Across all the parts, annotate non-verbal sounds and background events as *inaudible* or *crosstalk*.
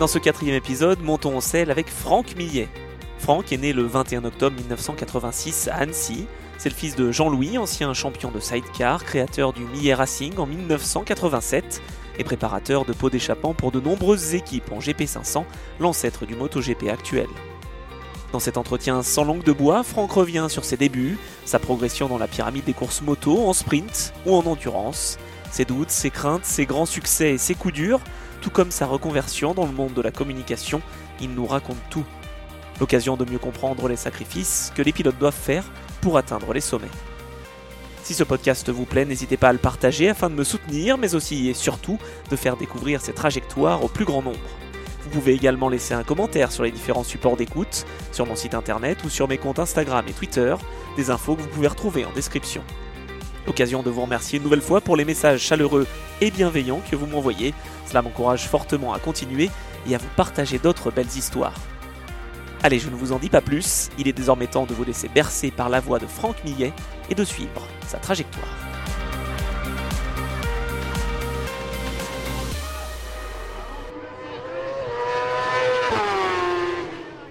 Dans ce quatrième épisode, montons en selle avec Franck Millet. Franck est né le 21 octobre 1986 à Annecy. C'est le fils de Jean-Louis, ancien champion de sidecar, créateur du Millet Racing en 1987 et préparateur de pots d'échappement pour de nombreuses équipes en GP500, l'ancêtre du MotoGP actuel. Dans cet entretien sans langue de bois, Franck revient sur ses débuts, sa progression dans la pyramide des courses moto, en sprint ou en endurance, ses doutes, ses craintes, ses grands succès et ses coups durs, tout comme sa reconversion dans le monde de la communication, il nous raconte tout. L'occasion de mieux comprendre les sacrifices que les pilotes doivent faire pour atteindre les sommets. Si ce podcast vous plaît, n'hésitez pas à le partager afin de me soutenir, mais aussi et surtout de faire découvrir ces trajectoires au plus grand nombre. Vous pouvez également laisser un commentaire sur les différents supports d'écoute, sur mon site internet ou sur mes comptes Instagram et Twitter, des infos que vous pouvez retrouver en description. Occasion de vous remercier une nouvelle fois pour les messages chaleureux et bienveillants que vous m'envoyez. Cela m'encourage fortement à continuer et à vous partager d'autres belles histoires. Allez, je ne vous en dis pas plus, il est désormais temps de vous laisser bercer par la voix de Franck Millet et de suivre sa trajectoire.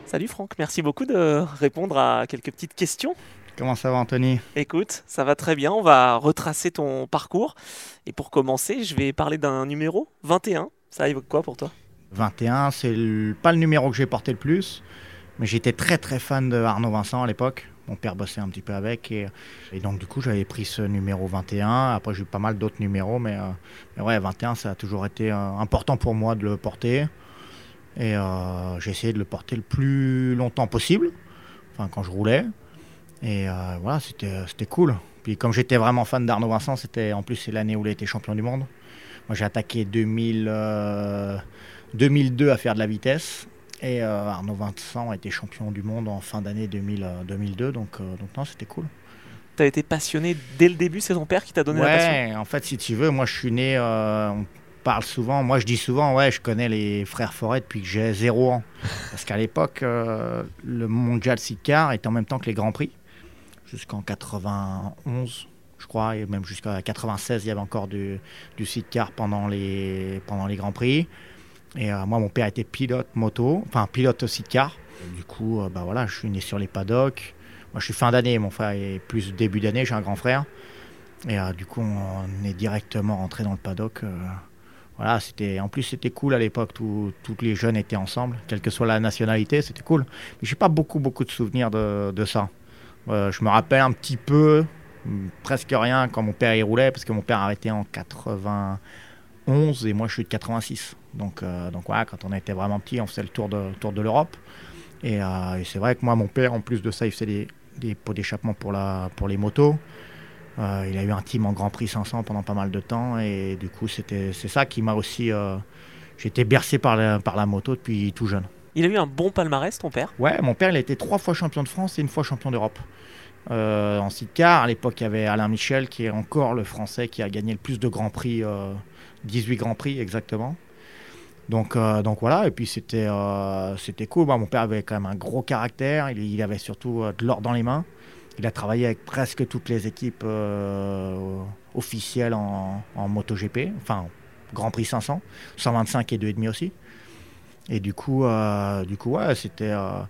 Salut Franck, merci beaucoup de répondre à quelques petites questions. Comment ça va Anthony? Écoute, ça va très bien, on va retracer ton parcours. Et pour commencer, je vais parler d'un numéro 21. Ça évoque quoi pour toi? 21, c'est pas le numéro que j'ai porté le plus, mais j'étais très très fan de Arnaud Vincent à l'époque. Mon père bossait un petit peu avec et, donc du coup j'avais pris ce numéro 21. Après j'ai eu pas mal d'autres numéros, mais, euh, ouais 21 ça a toujours été euh, important pour moi de le porter. Et euh, j'ai essayé de le porter le plus longtemps possible, enfin quand je roulais. Et euh, voilà, c'était, c'était cool. Puis comme j'étais vraiment fan d'Arnaud Vincent, c'était en plus c'est l'année où il a été champion du monde. Moi j'ai attaqué 2000, 2002 euh, à faire de la vitesse. Et euh, Arnaud Vincent a été champion du monde en fin d'année 2000, 2002. Donc, donc non, c'était cool. Tu as été passionné dès le début, c'est ton père qui t'a donné la passion? en fait, si tu veux, moi je suis né, on parle souvent, moi je dis souvent, ouais, je connais les frères Forêt depuis que j'ai 0 ans. Parce qu'à l'époque, le mondial Sicar était en même temps que les Grands Prix jusqu'en 91, je crois, et même jusqu'à 96, il y avait encore du, du car pendant les, pendant les Grands Prix. Et euh, moi, mon père était pilote moto, enfin pilote car. Du coup, euh, bah voilà, je suis né sur les paddocks. Moi, je suis fin d'année, mon frère est plus début d'année, j'ai un grand frère. Et euh, du coup, on est directement rentré dans le paddock. voilà, c'était en plus c'était cool à l'époque, tous les jeunes étaient ensemble, quelle que soit la nationalité, c'était cool. Mais j'ai pas beaucoup beaucoup de souvenirs de, de ça. Euh, je me rappelle un petit peu, presque rien, quand mon père y roulait, parce que mon père a arrêté en 91 et moi je suis de 86. Donc, euh, donc voilà, quand on était vraiment petit, on faisait le tour de, tour de l'Europe. Euh, et, c'est vrai que moi, mon père, en plus de ça, il faisait des, des pots d'échappement pour, pour les motos. il a eu un team en Grand Prix 500 pendant pas mal de temps. Et du coup, c'est ça qui m'a aussi. J'étais bercé par par la moto depuis tout jeune. Il a eu un bon palmarès, ton père? Ouais, mon père, il a été trois fois champion de France et une fois champion d'Europe. Euh, en sidecar, à l'époque, il y avait Alain Michel, qui est encore le Français qui a gagné le plus de Grands Prix, 18 euh, Grands Prix exactement. Donc, euh, donc voilà, et puis c'était c'était cool. mon père avait quand même un gros caractère, il, avait surtout de l'or dans les mains. Il a travaillé avec presque toutes les équipes officielles en, en MotoGP, enfin Grand Prix 500, 125 et 2,5 aussi. Et du coup, euh, du coup ouais, c'était. Euh,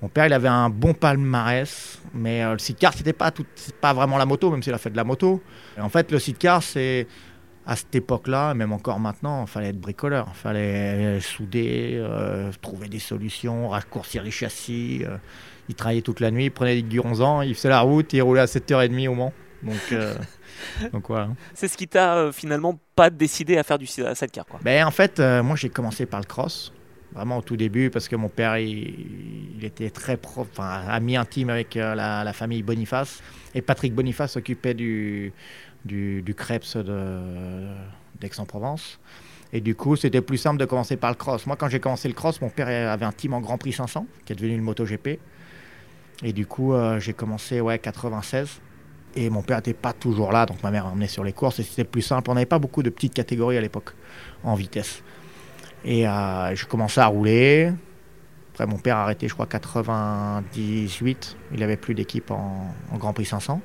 mon père, il avait un bon palmarès, mais euh, le sidecar, c'était pas tout, pas vraiment la moto, même s'il a fait de la moto. en fait, le sidecar, c'est à cette époque-là, même encore maintenant, il fallait être bricoleur, il fallait souder, trouver des solutions, raccourcir les châssis. il travaillait toute la nuit, il prenait des 11 ans, il faisait la route, il roulait à 7h30 au Mans. Donc, *laughs* donc voilà. C'est ce qui t'a finalement pas décidé à faire du sidecar quoi. Ben, en fait, moi j'ai commencé par le cross vraiment au tout début, parce que mon père, il, était très prof, enfin, ami intime avec euh, la, famille Boniface. Et Patrick Boniface s'occupait du, du, Krebs d'Aix-en-Provence. Et du coup, c'était plus simple de commencer par le cross. Moi, quand j'ai commencé le cross, mon père avait un team en Grand Prix 500, qui est devenu une MotoGP. Et du coup, euh, j'ai commencé, ouais, 96. Et mon père n'était pas toujours là, donc ma mère emmenait sur les courses et c'était plus simple. On n'avait pas beaucoup de petites catégories à l'époque en vitesse. Et euh, je commençais à rouler. Après, mon père a arrêté, je crois, 98. Il n'avait plus d'équipe en, Grand Prix 500.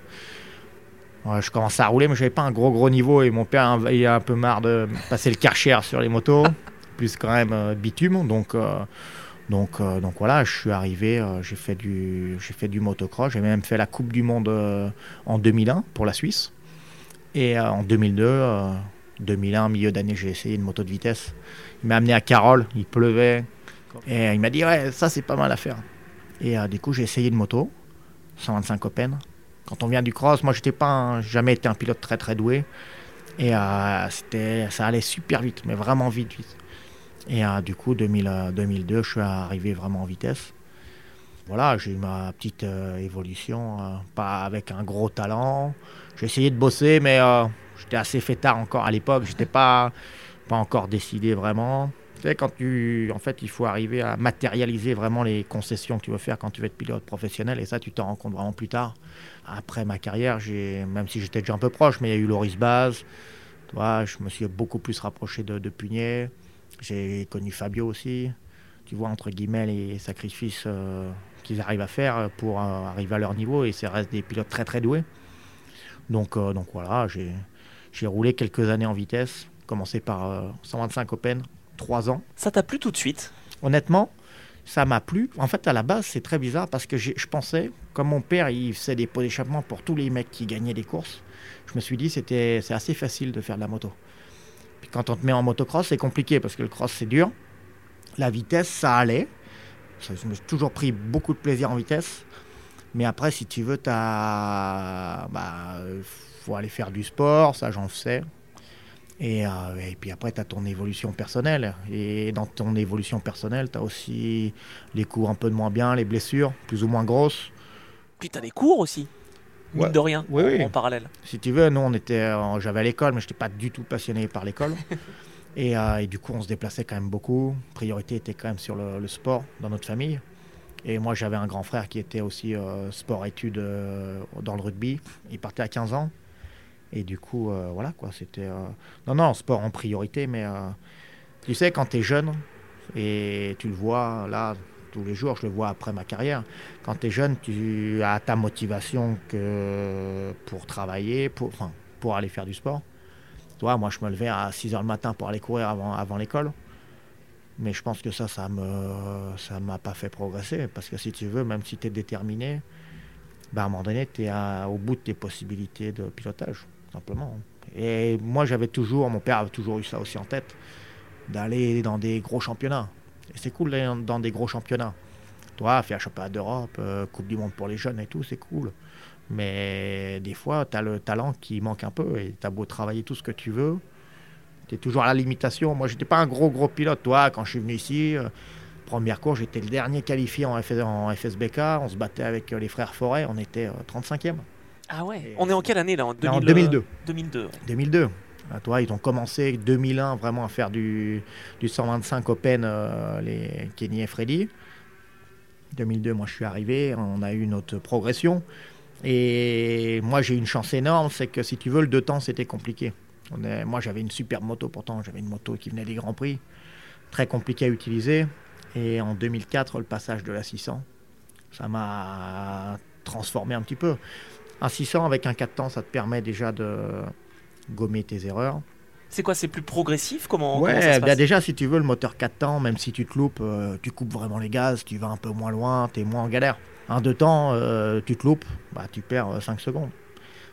je commençais à rouler, mais je n'avais pas un gros gros niveau. Et mon père il a un peu marre de passer le karcher sur les motos, *laughs* plus quand même euh, bitume. Donc, euh, donc, donc voilà, je suis arrivé, j'ai fait, du, fait du motocross. J'ai même fait la Coupe du Monde en 2001 pour la Suisse. Et en 2002, 2001, milieu d'année, j'ai essayé une moto de vitesse. Il m'a amené à Carole, il pleuvait. Et il m'a dit, ouais, ça c'est pas mal à faire. Et euh, du coup, j'ai essayé une moto, 125 Open. Quand on vient du cross, moi j'étais pas, jamais été un pilote très très doué. Et euh, ça allait super vite, mais vraiment vite, vite. Et euh, du coup, 2000, 2002, je suis arrivé vraiment en vitesse. Voilà, j'ai eu ma petite évolution, pas avec un gros talent. J'ai essayé de bosser, mais j'étais assez fêtard encore à l'époque. J'étais pas, pas encore décidé vraiment quand tu, en fait, il faut arriver à matérialiser vraiment les concessions que tu veux faire quand tu veux être pilote professionnel, et ça, tu t'en rends compte vraiment plus tard. Après ma carrière, j'ai, même si j'étais déjà un peu proche, mais il y a eu Loris Baz, toi, je me suis beaucoup plus rapproché de, de Pugnet. J'ai connu Fabio aussi. Tu vois, entre guillemets, les sacrifices euh, qu'ils arrivent à faire pour euh, arriver à leur niveau, et c'est reste des pilotes très très doués. Donc, euh, donc voilà, j'ai, j'ai roulé quelques années en vitesse, commencé par 125 Open, trois ans. Ça t'a plu tout de suite? Honnêtement, ça m'a plu. En fait, à la base, c'est très bizarre parce que je pensais, comme mon père, il faisait des pots d'échappement pour tous les mecs qui gagnaient des courses, je me suis dit c'était c'est assez facile de faire de la moto. Puis quand on te met en motocross, c'est compliqué parce que le cross c'est dur. La vitesse, ça allait. Je me suis toujours pris beaucoup de plaisir en vitesse. Mais après, si tu veux, il bah, faut aller faire du sport, ça j'en sais. Euh, et, puis après, tu as ton évolution personnelle. Et dans ton évolution personnelle, tu as aussi les coups un peu de moins bien, les blessures, plus ou moins grosses. Puis tu as les cours aussi, mine de rien, en, parallèle. Si tu veux, nous, on était, j'avais à l'école, mais je n'étais pas du tout passionné par l'école. *laughs* Euh, et, du coup, on se déplaçait quand même beaucoup. Priorité était quand même sur le, sport dans notre famille. Et moi, j'avais un grand frère qui était aussi euh, sport-études dans le rugby. Il partait à 15 ans. Et du coup, euh, voilà quoi, c'était. Euh, non, non, sport en priorité, mais euh, tu sais, quand tu es jeune, et tu le vois là tous les jours, je le vois après ma carrière, quand tu es jeune, tu as ta motivation que pour travailler, pour, enfin, pour aller faire du sport. Toi, moi, je me levais à 6 h le matin pour aller courir avant, avant l'école. Mais je pense que ça, ça ne ça m'a pas fait progresser. Parce que si tu veux, même si tu es déterminé, ben, à un moment donné, tu es au bout de tes possibilités de pilotage Et moi, j'avais toujours, mon père avait toujours eu ça aussi en tête, d'aller dans des gros championnats. Et c'est cool d'aller dans des gros championnats. Toi, faire championnat d'Europe, euh, Coupe du Monde pour les jeunes et tout, c'est cool. Mais des fois, tu as le talent qui manque un peu et tu as beau travailler tout ce que tu veux. Tu es toujours à la limitation. Moi, j'étais pas un gros, gros pilote. Toi, quand je suis venu ici, euh, première course, j'étais le dernier qualifié en, en FSBK. On se battait avec euh, les frères Forêt. On était 35e. Ah ouais On est en quelle année là En, 2002. 2002. 2002. toi, ils ont commencé 2001 vraiment à faire du, du 125 Open, euh, les Kenny et Freddy. 2002, moi je suis arrivé, on a eu notre progression. Et moi j'ai eu une chance énorme, c'est que si tu veux, le deux temps c'était compliqué. On est, moi j'avais une super moto pourtant, j'avais une moto qui venait des Grands Prix, très compliqué à utiliser. Et en 2004, le passage de la 600, ça m'a transformé un petit peu. Un 600 avec un 4 temps, ça te permet déjà de gommer tes erreurs. C'est quoi C'est plus progressif? Comment, ouais, ça se bah déjà, si tu veux, le moteur 4 temps, même si tu te loupes, euh, tu coupes vraiment les gaz, tu vas un peu moins loin, tu es moins en galère. Un 2 temps, euh, tu te loupes, bah, tu perds 5 euh, secondes.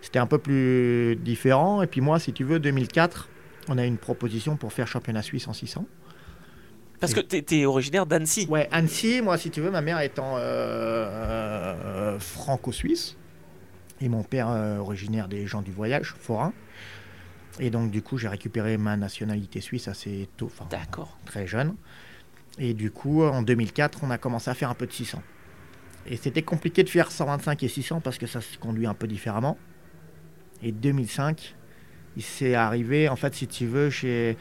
C'était un peu plus différent. Et puis moi, si tu veux, 2004, on a une proposition pour faire championnat suisse en 600. Parce que tu es, originaire d'Annecy. Ouais, Annecy, moi, si tu veux, ma mère étant franco-suisse et mon père euh, originaire des gens du voyage, forain. Et donc du coup, j'ai récupéré ma nationalité suisse assez tôt, enfin très jeune. Et du coup, en 2004, on a commencé à faire un peu de 600. Et c'était compliqué de faire 125 et 600 parce que ça se conduit un peu différemment. Et 2005, il s'est arrivé, en fait, si tu veux, chez...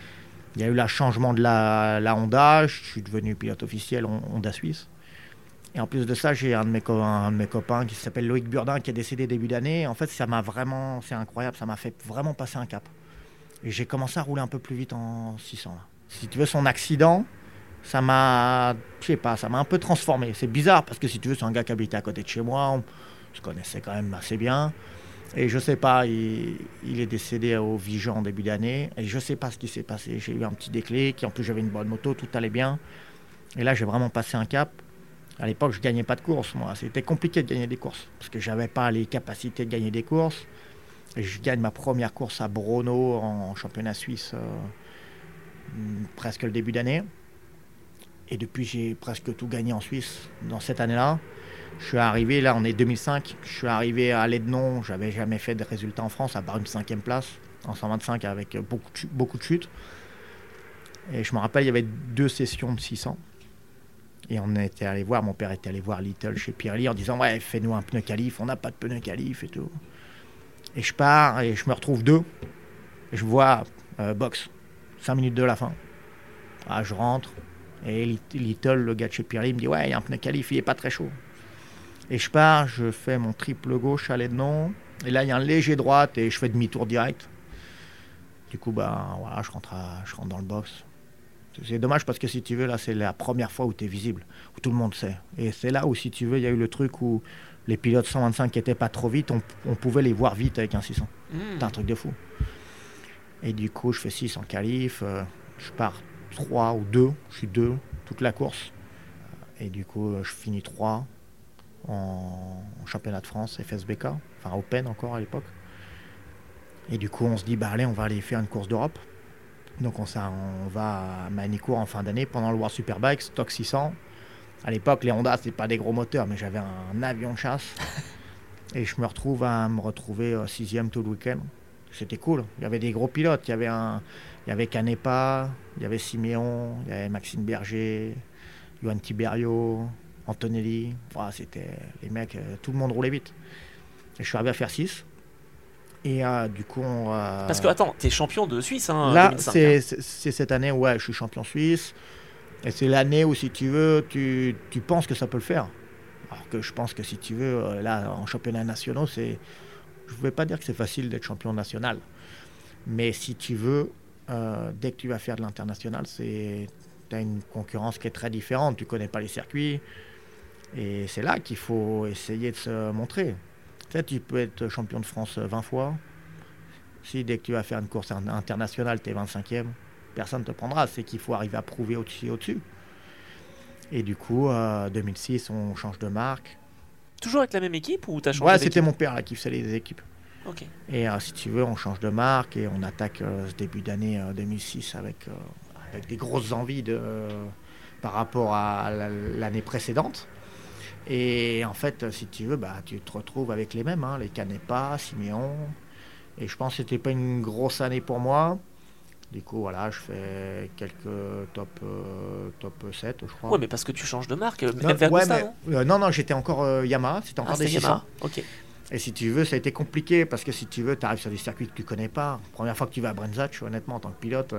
Il y a eu le changement de la, la Honda, je suis devenu pilote officiel Honda Suisse. Et en plus de ça, j'ai un, de mes copains qui s'appelle Loïc Burdin qui est décédé début d'année. En fait, ça m'a vraiment, c'est incroyable, ça m'a fait vraiment passer un cap. Et j'ai commencé à rouler un peu plus vite en 600. Si tu veux, son accident, ça m'a, je sais pas, ça m'a un peu transformé. C'est bizarre parce que si tu veux, c'est un gars qui habitait à côté de chez moi, on se connaissait quand même assez bien. Et je sais pas, il, est décédé au Vigan en début d'année. Et je sais pas ce qui s'est passé. J'ai eu un petit déclic. En plus, j'avais une bonne moto, tout allait bien. Et là, j'ai vraiment passé un cap. À l'époque, je gagnais pas de courses, moi. C'était compliqué de gagner des courses parce que j'avais pas les capacités de gagner des courses. Je gagne ma première course à Brono en championnat suisse euh, presque le début d'année. Et depuis, j'ai presque tout gagné en Suisse dans cette année-là. Je suis arrivé, là on est 2005, je suis arrivé à Lednon, j'avais jamais fait de résultats en France à part une cinquième place en 125 avec beaucoup de, beaucoup de chutes. Et je me rappelle, il y avait deux sessions de 600. Et on était allé voir, mon père était allé voir Little chez Pirelli en disant Ouais, fais-nous un pneu qualif, on n'a pas de pneu qualif et tout. Et je pars et je me retrouve deux. Et je vois euh, box, 5 minutes de la fin. Ah, je rentre. Et Little, le gars de chez Pirelli, me dit Ouais, il y a un pneu qualif, il n'est pas très chaud. Et je pars, je fais mon triple gauche à l'aide-non. Et là, il y a un léger droite et je fais demi-tour direct. Du coup, bah, voilà, je, rentre je rentre dans le box. C'est dommage parce que si tu veux, là, c'est la première fois où tu es visible, où tout le monde sait. Et c'est là où, si tu veux, il y a eu le truc où les pilotes 125 qui n'étaient pas trop vite, on, pouvait les voir vite avec un 600. Hmm. C'est un truc de fou. Et du coup, je fais 6 en qualif. Euh, je pars 3 ou 2. Je suis 2 toute la course. Et du coup, je finis 3 en, championnat de France, FSBK, enfin Open encore à l'époque. Et du coup, on se dit, bah allez, on va aller faire une course d'Europe. Donc on, ça, on va à Manicourt en fin d'année pendant le World Superbike, stock 600. À l'époque, les Honda, c'est pas des gros moteurs, mais j'avais un avion de chasse. *laughs* et je me retrouve à me retrouver euh, sixième tout le week-end. C'était cool. Il y avait des gros pilotes. Il y avait, un, il y avait Canepa, il y avait Siméon, il y avait Maxime Berger, Johan Tiberio, Antonelli. c'était les mecs, euh, tout le monde roulait vite. Et je suis arrivé à faire 6. Et euh, du coup, on, Parce que, attends, tu es champion de Suisse hein, Là, hein. c'est cette année, ouais, je suis champion suisse. Et c'est l'année où, si tu veux, tu, tu, penses que ça peut le faire. Alors que je pense que, si tu veux, euh, là, en championnat national, c'est. Je ne vais pas dire que c'est facile d'être champion national. Mais si tu veux, dès que tu vas faire de l'international, c'est. Tu as une concurrence qui est très différente. Tu connais pas les circuits. Et c'est là qu'il faut essayer de se montrer. Tu, tu peux être champion de France 20 fois. Si dès que tu vas faire une course internationale, tu es 25e, personne ne te prendra. C'est qu'il faut arriver à prouver au-dessus. Et du coup, euh, 2006, on change de marque. Toujours avec la même équipe ou tu as changé Ouais, c'était mon père là, qui faisait les équipes. Et euh, si tu veux, on change de marque et on attaque euh, ce début d'année 2006 avec, avec des grosses envies de, par rapport à l'année précédente. Et en fait, si tu veux, bah, tu te retrouves avec les mêmes, hein, les Canepa, Siméon. Et je pense que c'était pas une grosse année pour moi. Du coup, voilà, je fais quelques top, euh, top 7, je crois. Ouais, mais parce que tu changes de marque, même non, vers euh, non, non, j'étais encore euh, Yamaha, c'était encore ah, des 600. Yamaha. ok. Et si tu veux, ça a été compliqué parce que si tu veux, tu arrives sur des circuits que tu connais pas. Première fois que tu vas à Brenzach, honnêtement, en tant que pilote,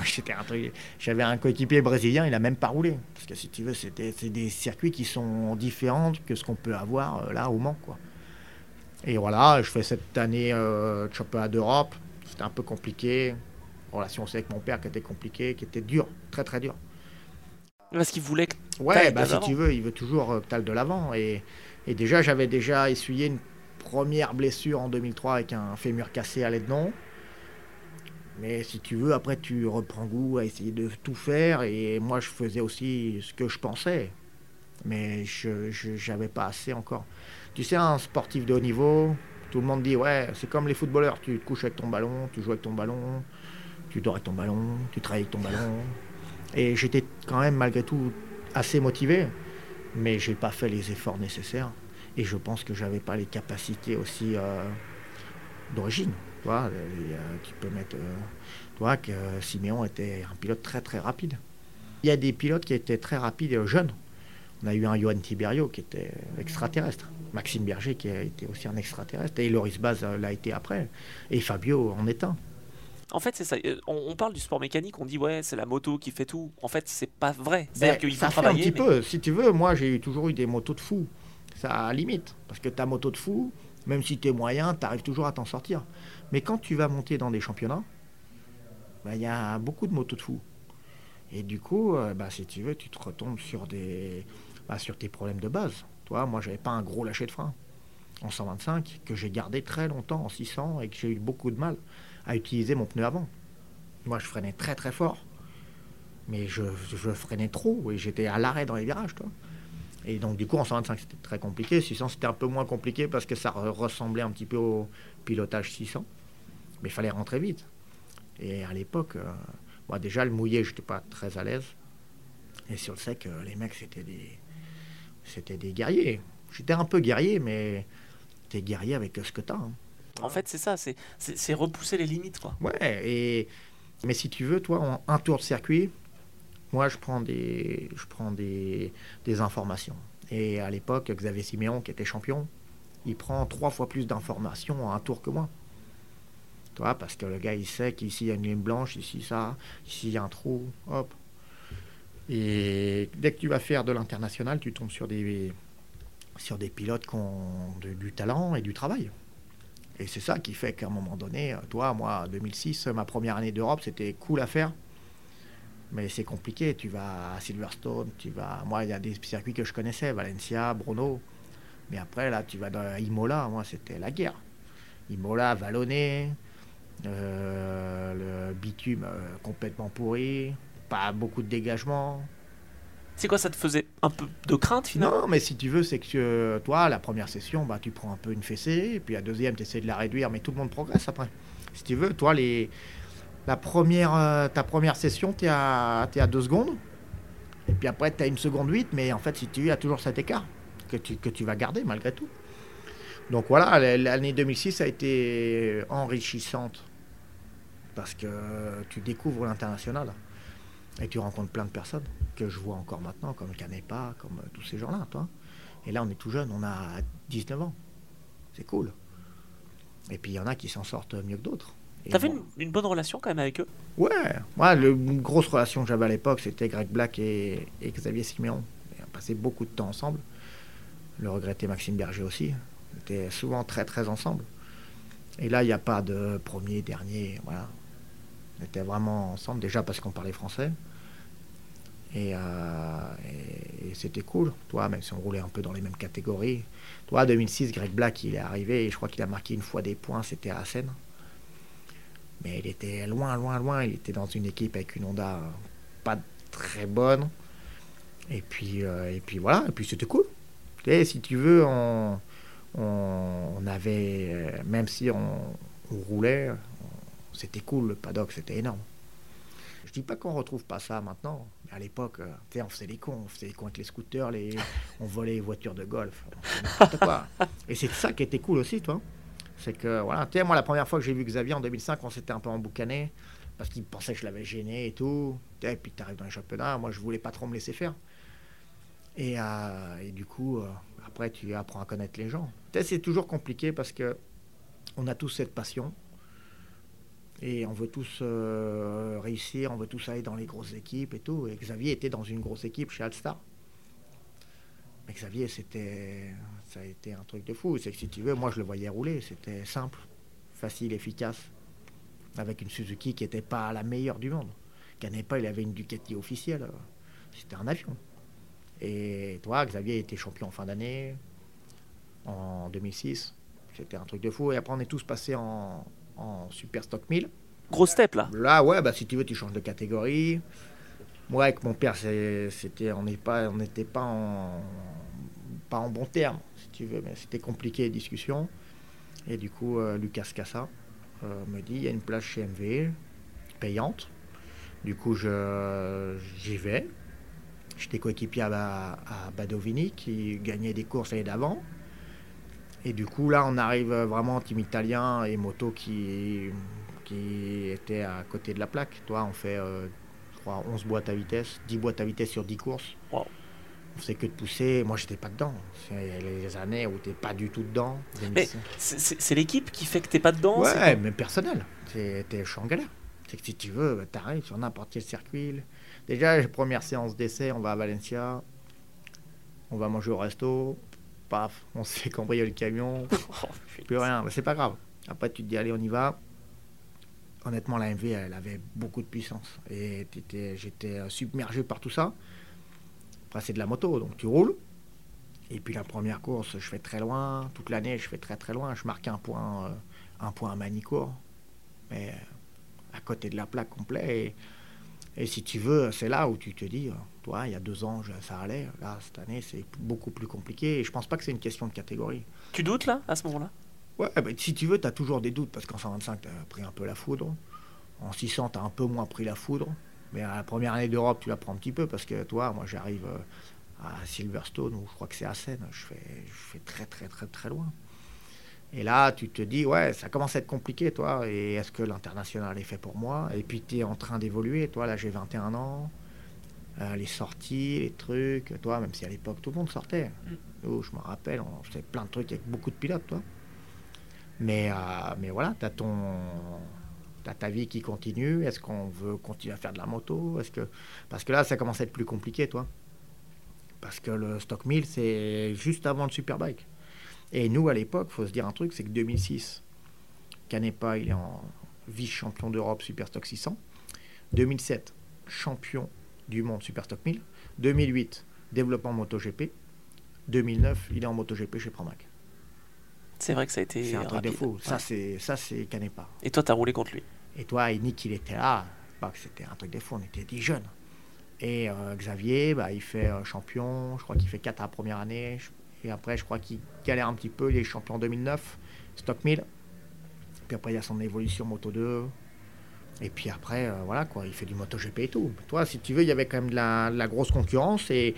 *laughs* j'avais un coéquipier brésilien, il a même pas roulé. Parce que si tu veux, c'est des circuits qui sont différents que ce qu'on peut avoir euh, là au Mans. Quoi. Et voilà, je fais cette année euh, de championnat d'Europe. C'était un peu compliqué. Relation aussi avec mon père qui était compliqué, qui était dur, très très dur. Parce qu'il voulait que. Ouais, bah, si tu veux, il veut toujours euh, que tu ailles de l'avant. Et, et déjà, j'avais déjà essuyé une première blessure en 2003 avec un fémur cassé à l'aide non. Mais si tu veux, après tu reprends goût à essayer de tout faire. Et moi, je faisais aussi ce que je pensais. Mais je n'avais pas assez encore. Tu sais, un sportif de haut niveau, tout le monde dit ouais, c'est comme les footballeurs. Tu couches avec ton ballon, tu joues avec ton ballon, tu dors avec ton ballon, tu travailles avec ton ballon. Et j'étais quand même malgré tout assez motivé. Mais j'ai pas fait les efforts nécessaires. Et je pense que j'avais pas les capacités aussi euh, d'origine. Tu vois, tu peux mettre. Euh, toi, que Siméon était un pilote très très rapide. Il y a des pilotes qui étaient très rapides et jeunes. On a eu un Johan Tiberio qui était extraterrestre. Maxime Berger qui a été aussi un extraterrestre. Et Loris Baz l'a été après. Et Fabio en est un. En fait, c'est ça. Euh, On, parle du sport mécanique, on dit ouais, c'est la moto qui fait tout. En fait, c'est pas vrai. Ben, C'est-à-dire qu'il faut ça fait un travailler. petit mais- peu. Si tu veux, moi j'ai toujours eu des motos de fou. Ça limite. Parce que ta moto de fou, même si tu es moyen, tu arrives toujours à t'en sortir. Mais quand tu vas monter dans des championnats, ben, il y a beaucoup de motos de fou. Et du coup, euh, ben, si tu veux, tu te retombes sur, des, ben, sur tes problèmes de base. Toi, moi, j'avais pas un gros lâcher de frein en 125 que j'ai gardé très longtemps en 600 et que j'ai eu beaucoup de mal à utiliser mon pneu avant. Moi, je freinais très très fort mais je, freinais trop et j'étais à l'arrêt dans les virages. Et donc, du coup, en 125, c'était très compliqué. 600, c'était un peu moins compliqué parce que ça re- ressemblait un petit peu au pilotage 600. Mais il fallait rentrer vite. Et à l'époque, euh, déjà, le mouillé, j'étais pas très à l'aise. Et sur le sec, euh, les mecs, c'était des, c'était des guerriers. J'étais un peu guerrier, mais t'es guerrier avec ce que t'as. hein. En fait, c'est ça. C'est repousser les limites, quoi. Ouais, et... mais si tu veux, toi, en un tour de circuit, moi, je prends des, je prends des, des informations. Et à l'époque, Xavier Siméon, qui était champion, il prend trois fois plus d'informations en un tour que moi. Toi, parce que le gars, il sait qu'ici, il y a une ligne blanche, ici, ça, ici, il y a un trou, hop. Et dès que tu vas faire de l'international, tu tombes sur des, sur des pilotes qui ont du talent et du travail. Et c'est ça qui fait qu'à un moment donné, toi, moi, 2006, ma première année d'Europe, c'était cool à faire. Mais c'est compliqué. Tu vas à Silverstone, tu vas. Moi, il y a des circuits que je connaissais, Valencia, Bruno. Mais après, là, tu vas dans Imola. Moi, c'était la guerre. Imola, vallonné, euh, le bitume euh, complètement pourri, pas beaucoup de dégagement. C'est quoi, ça te faisait un peu de crainte, finalement? Non, mais si tu veux, c'est que euh, toi, la première session, bah, tu prends un peu une fessée, et puis la deuxième, tu essaies de la réduire, mais tout le monde progresse après. Si tu veux, toi, les, la première, euh, ta première session, tu es, à t'es à 2 secondes, et puis après, tu as une seconde 8, mais en fait, si tu veux, il y a toujours cet écart que tu, vas garder malgré tout. Donc voilà, l'année 2006 a été enrichissante, parce que tu découvres l'international, et tu rencontres plein de personnes que je vois encore maintenant, comme Canepa, comme euh, tous ces gens-là. Et là, on est tout jeune, on a 19 ans. C'est cool. Et puis, il y en a qui s'en sortent mieux que d'autres. T'avais bon, une, une bonne relation quand même avec eux? Ouais, moi, le, une grosse relation que j'avais à l'époque, c'était Greg Black et, et Xavier Siméon. Et on passait beaucoup de temps ensemble. Le regretté Maxime Berger aussi. On était souvent très, très ensemble. Et là, il n'y a pas de premier, dernier, voilà. On était vraiment ensemble, déjà parce qu'on parlait français. Et, euh, et- et c'était cool, toi, même si on roulait un peu dans les mêmes catégories. Toi, 2006, Greg Black, il est arrivé et je crois qu'il a marqué une fois des points, c'était à Assen. Mais il était loin, loin, loin. Il était dans une équipe avec une Honda euh, pas très bonne. Et puis, euh, et puis voilà, et puis c'était cool. Sais, si tu veux, on, on, avait, euh, même si on, roulait, c'était cool, le paddock, c'était énorme. Je dis pas qu'on retrouve pas ça maintenant, mais à l'époque, euh, on faisait les cons, on faisait les cons avec les scooters, on volait les voitures de golf, on quoi. Et c'est ça qui était cool aussi, toi. C'est que, voilà, tu sais, moi, la première fois que j'ai vu Xavier en 2005, on s'était un peu emboucané, parce qu'il pensait que je l'avais gêné et tout. Et puis tu arrives dans les championnats, moi, je voulais pas trop me laisser faire. Et, euh, du coup, euh, après, tu apprends à connaître les gens. Tu c'est toujours compliqué parce que on a tous cette passion. Et on veut tous euh, réussir, on veut tous aller dans les grosses équipes et tout. Et Xavier était dans une grosse équipe chez Alstar. Mais Xavier, c'était, ça a été un truc de fou. C'est que si tu veux, moi je le voyais rouler. C'était simple, facile, efficace. Avec une Suzuki qui n'était pas la meilleure du monde. Canepa, il avait une Ducati officielle. C'était un avion. Et toi, Xavier était champion en fin d'année, en 2006. C'était un truc de fou. Et après, on est tous passés en, en Super Stock 1000. Gros step là. Là, ouais, bah, si tu veux, tu changes de catégorie. Moi, avec mon père, c'était, on n'est pas, on n'était pas en, pas en bon terme, si tu veux, mais c'était compliqué les discussions. Et du coup, euh, Lucas Cassa euh, me dit, il y a une place chez MV, payante. Du coup, j'y vais. J'étais coéquipier à, Ba- à Badovini, qui gagnait des courses l'année d'avant. Et du coup, là, on arrive vraiment team italien et moto qui, qui était à côté de la plaque. Toi, on fait, euh, crois, 11 boîtes à vitesse, 10 boîtes à vitesse sur 10 courses. Wow. On faisait que de pousser. Moi, j'étais pas dedans. C'est les années où t'es pas du tout dedans. C'est l'équipe qui fait que t'es pas dedans ouais, mais personnel. Suis en galère. C'est que si tu veux, bah, tu arrives sur n'importe quel circuit. Déjà, première séance d'essai, on va à Valencia, on va manger au resto, paf, on *laughs* se fait cambrioler le camion, Oh, plus rien, mais c'est pas grave. Après, tu te dis, allez, on y va. Honnêtement, la MV, elle avait beaucoup de puissance. Et j'étais euh, submergé par tout ça. Après, c'est de la moto, donc tu roules. Et puis la première course, je fais très loin. Toute l'année, je fais très très loin. Je marque un point, euh, un point à Manicourt. Mais euh, à côté de la plaque complet. Et, et si tu veux, c'est là où tu te dis, toi, il y a deux ans, ça allait. Là, cette année, c'est beaucoup plus compliqué. Et je pense pas que c'est une question de catégorie. Tu doutes là, à ce moment-là? Ouais, bah, si tu veux, tu as toujours des doutes parce qu'en 125, tu as pris un peu la foudre. En 600, tu as un peu moins pris la foudre. Mais à la première année d'Europe, tu la prends un petit peu parce que toi, moi, j'arrive euh, à Silverstone ou je crois que c'est à Seine. Je fais, je fais très, très, très, très loin. Et là, tu te dis, ouais, ça commence à être compliqué, toi. Et est-ce que l'international est fait pour moi? Et puis, tu es en train d'évoluer. Toi, là, j'ai 21 ans. Euh, les sorties, les trucs. Toi, même si à l'époque, tout le monde sortait. Nous, je me rappelle, on faisait plein de trucs avec beaucoup de pilotes, toi. Mais, euh, mais voilà, tu as, ta vie qui continue. Est-ce qu'on veut continuer à faire de la moto? Est-ce que... Parce que là, ça commence à être plus compliqué, toi. Parce que le Stock 1000, c'est juste avant le Superbike. Et nous, à l'époque, faut se dire un truc, c'est que 2006, Canepa, il est en vice-champion d'Europe Super Stock 600. 2007, champion du monde Super Stock 1000. 2008, développement MotoGP. 2009, il est en MotoGP chez Pramac. C'est vrai que ça a été C'est un truc de fou. Ouais. Ça, c'est ça, c'est Canepa. Et toi, t'as roulé contre lui? Et toi, et Nick, il était là. Bah, c'était un truc de fou. On était des jeunes. Et euh, Xavier, bah, il fait euh, champion. Je crois qu'il fait 4 à la première année. Et après, je crois qu'il galère un petit peu. Il est champion en 2009, Stock 1000. Puis après, il y a son évolution Moto 2. Et puis après, euh, voilà quoi, il fait du MotoGP et tout. Toi, si tu veux, il y avait quand même de la, de la grosse concurrence. Et,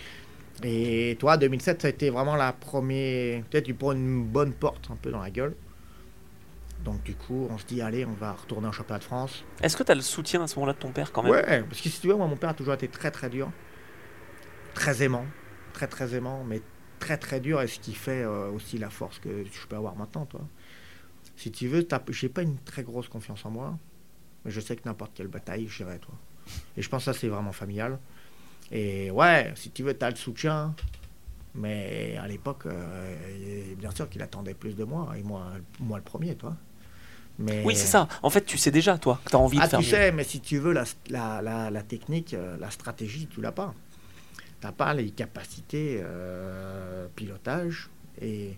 et toi, 2007, ça a été vraiment la première. Peut-être tu prends une bonne porte un peu dans la gueule. Donc du coup, on se dit, allez, on va retourner en championnat de France. Est-ce que t'as le soutien à ce moment-là de ton père quand même? Ouais, parce que si tu veux, moi, mon père a toujours été très très dur, très aimant, très très aimant, mais très très dur, et ce qui fait euh, aussi la force que je peux avoir maintenant, toi. Si tu veux, j'ai pas une très grosse confiance en moi, mais je sais que n'importe quelle bataille, j'irai, toi. Et je pense que ça, c'est vraiment familial. Et ouais, si tu veux, tu as le soutien, mais à l'époque, euh, bien sûr qu'il attendait plus de moi, et moi, moi le premier, toi. Mais... Oui, c'est ça. En fait, tu sais déjà, toi, que t'as envie Ah, de faire tu mieux. sais, mais si tu veux la, la, la, la technique, euh, la stratégie, tu l'as pas. Tu n'as pas les capacités euh, pilotage. Et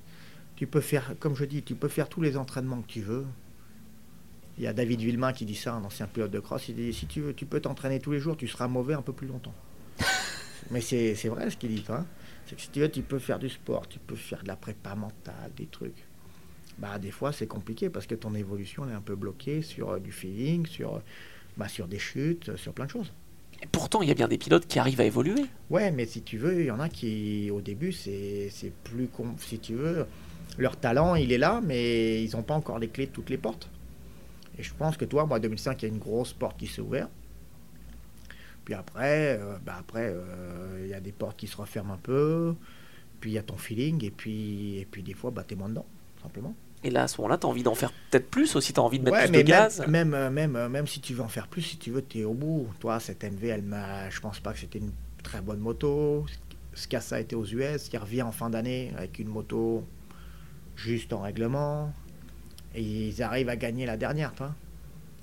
tu peux faire, comme je dis, tu peux faire tous les entraînements que tu veux. Il y a David Villemain qui dit ça, un ancien pilote de cross. Il dit si tu veux, tu peux t'entraîner tous les jours, tu seras mauvais un peu plus longtemps. Mais c'est vrai ce qu'il dit, toi. C'est que si tu veux, tu peux faire du sport, tu peux faire de la prépa mentale, des trucs. Bah, des fois, c'est compliqué parce que ton évolution elle est un peu bloquée sur euh, du feeling, sur, euh, bah, sur des chutes, euh, sur plein de choses. Et pourtant, il y a bien des pilotes qui arrivent à évoluer. Ouais, mais si tu veux, il y en a qui, au début, c'est c'est plus. Si tu veux, leur talent, il est là, mais ils n'ont pas encore les clés de toutes les portes. Et je pense que toi, moi, 2005, il y a une grosse porte qui s'est ouverte. Puis après, euh, bah après, euh, il y a des portes qui se referment un peu. Puis il y a ton feeling, et puis, et puis des fois, bah, t'es moins dedans, simplement. Et là, à ce moment-là, t'as envie d'en faire peut-être plus aussi, t'as envie de mettre Ouais, plus mais de gaz. même, même, euh, même, euh, même si tu veux en faire plus, si tu veux, tu es au bout. Toi, cette MV, elle m'a, je pense pas que c'était une très bonne moto. Scassa était aux US, qui revient en fin d'année avec une moto juste en règlement. Et ils arrivent à gagner la dernière, toi.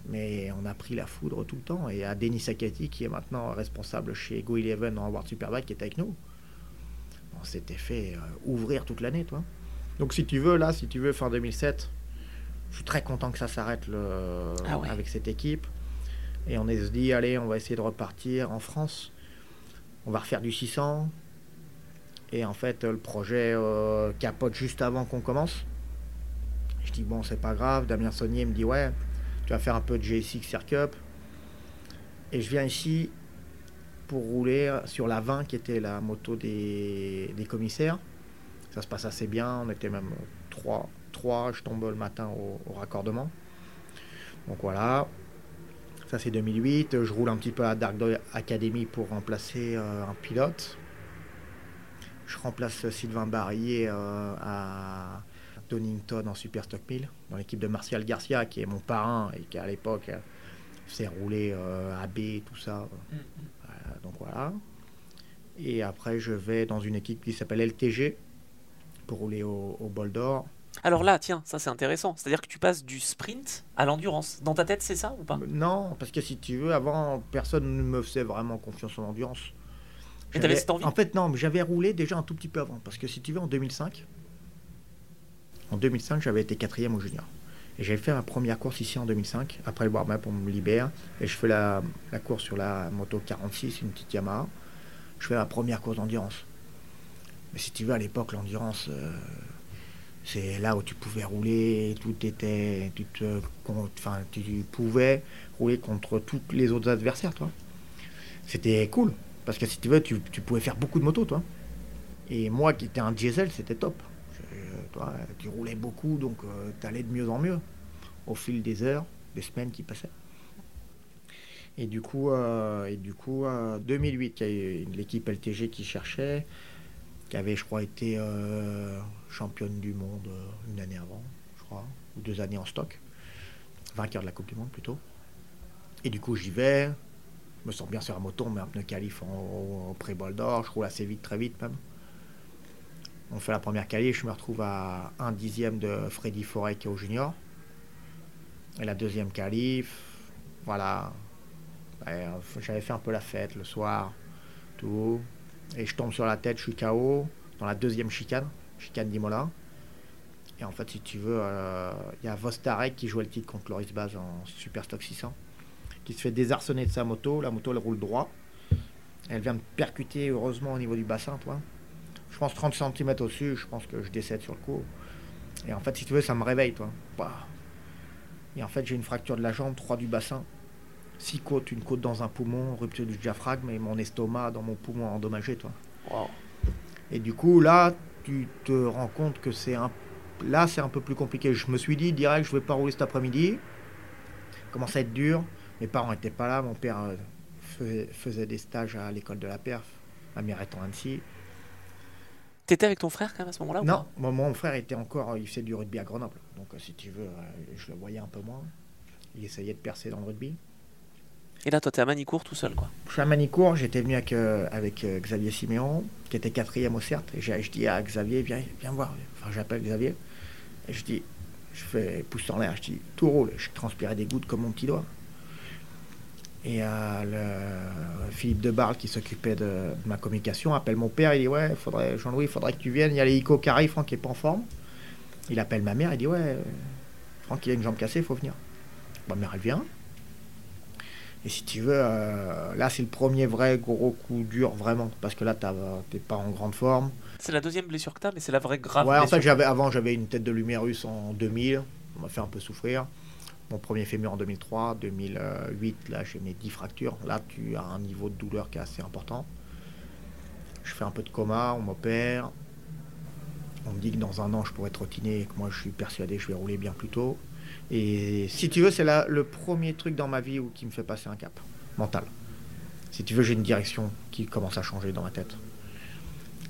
Mais on a pris la foudre tout le temps. Et à Denis Sakati, qui est maintenant responsable chez Go Eleven en World Superbike, qui est avec nous, on s'était fait euh, ouvrir toute l'année, toi. Donc si tu veux, là, si tu veux, fin 2007, je suis très content que ça s'arrête le- Ah ouais. avec cette équipe. Et on est se dit, allez, on va essayer de repartir en France. On va refaire du 600. Et en fait, le projet euh, capote juste avant qu'on commence. Je dis, bon, c'est pas grave. Damien Saunier me dit, ouais, tu vas faire un peu de GSX Air Cup. Et je viens ici pour rouler sur la 20 qui était la moto des, commissaires. Ça se passe assez bien. On était même 3. 3 je tombe le matin au, raccordement. Donc voilà. Ça c'est 2008. Je roule un petit peu à Dark Dog Academy pour remplacer euh, un pilote. Je remplace Sylvain Barrier euh, à Donington en Super Stock 1000 dans l'équipe de Martial Garcia qui est mon parrain et qui à l'époque euh, faisait rouler euh, AB, tout ça. Mm, mm. Euh, donc voilà. Et après, je vais dans une équipe qui s'appelle LTG pour rouler au, au bol d'or. Alors là, tiens, ça c'est intéressant. C'est-à-dire que tu passes du sprint à l'endurance. Dans ta tête, c'est ça ou pas? Non, parce que si tu veux, avant, personne ne me faisait vraiment confiance en endurance. Et t'avais J'avais- cette envie? En fait, non, mais j'avais roulé déjà un tout petit peu avant. Parce que si tu veux, en 2005, en 2005, j'avais été quatrième au junior. Et j'avais fait ma première course ici en 2005. Après le warm-up, on me libère. Et je fais la, course sur la moto 46, une petite Yamaha. Je fais la première course d'endurance. Mais si tu veux, à l'époque, l'endurance, euh, c'est là où tu pouvais rouler, tout était. Tu, enfin, tu pouvais rouler contre tous les autres adversaires, toi. C'était cool. Parce que si tu veux, tu, tu pouvais faire beaucoup de motos, toi. Et moi qui étais un diesel, c'était top. Toi, tu roulais beaucoup, donc tu allais de mieux en mieux au fil des heures, des semaines qui passaient. Et du coup, euh, et du coup, euh, 2008, il y a eu l'équipe LTG qui cherchait, qui avait, je crois, été euh, championne du monde euh, une année avant, je crois, ou deux années en stock, vainqueur de la Coupe du Monde plutôt. Et du coup, j'y vais, je me sens bien sur la moto, met un pneu qualif en, au pré-bol d'or, je roule assez vite, très vite même. On fait la première qualif, je me retrouve à un dixième de Freddy Forêt qui est au junior. Et la deuxième qualif, voilà. Ouais, J'avais fait un peu la fête le soir, tout. Et je tombe sur la tête, je suis KO dans la deuxième chicane, chicane d'Imola. Et en fait, si tu veux, euh, il y a Vostarek qui jouait le titre contre Loris Baz en Super Stock 600, qui se fait désarçonner de sa moto. La moto, elle roule droit. Elle vient me percuter, heureusement, au niveau du bassin, toi. Je pense 30 cm au-dessus, je pense que je décède sur le coup. Et en fait, si tu veux, ça me réveille, toi. Bah. Et en fait, j'ai une fracture de la jambe, 3 du bassin, 6 côtes, une côte dans un poumon, rupture du diaphragme et mon estomac dans mon poumon endommagé, toi. Wow. Et du coup, là, tu te rends compte que c'est un. Là, c'est un peu plus compliqué. Je me suis dit, direct, je vais pas rouler cet après-midi. Commence à être dur. Mes parents n'étaient pas là. Mon père euh, faisait, faisait des stages à l'école de la perf. Ma mère étant Annecy. T'étais avec ton frère quand même à ce moment-là Non, mon, mon frère était encore. Il faisait du rugby à Grenoble. Donc, si tu veux, euh, je le voyais un peu moins. Il essayait de percer dans le rugby. Et là, toi, t'es à Manicourt tout seul, quoi. Je suis à Manicourt, j'étais venu avec, euh, avec euh, Xavier Siméon, qui était quatrième au CERT, et je dis à Xavier, viens, viens voir. Enfin, j'appelle Xavier, et je dis, je fais pouce en l'air, je dis, tout roule, je transpirais des gouttes comme mon petit doigt. Et euh, le, Philippe Debarle, qui s'occupait de, de ma communication, appelle mon père, il dit, ouais, faudrait, Jean-Louis, il faudrait que tu viennes, il y a les Ico qui arrivent, Franck n'est pas en forme. Il appelle ma mère, il dit, ouais, euh, Franck, il a une jambe cassée, il faut venir. Ma mère, elle vient. Et si tu veux, euh, là, c'est le premier vrai gros coup dur, vraiment. Parce que là, t'es pas en grande forme. C'est la deuxième blessure que t'as, mais c'est la vraie grave ouais, en fait, j'avais, avant, j'avais une tête de Lumérus en 2000. On m'a fait un peu souffrir. Mon premier fémur en 2003. 2008, là, j'ai mes 10 fractures. Là, tu as un niveau de douleur qui est assez important. Je fais un peu de coma, on m'opère. On me dit que dans un an, je pourrais trottiner et que moi, je suis persuadé que je vais rouler bien plus tôt. Et si tu veux, c'est le premier truc dans ma vie qui me fait passer un cap mental. Si tu veux, j'ai une direction qui commence à changer dans ma tête.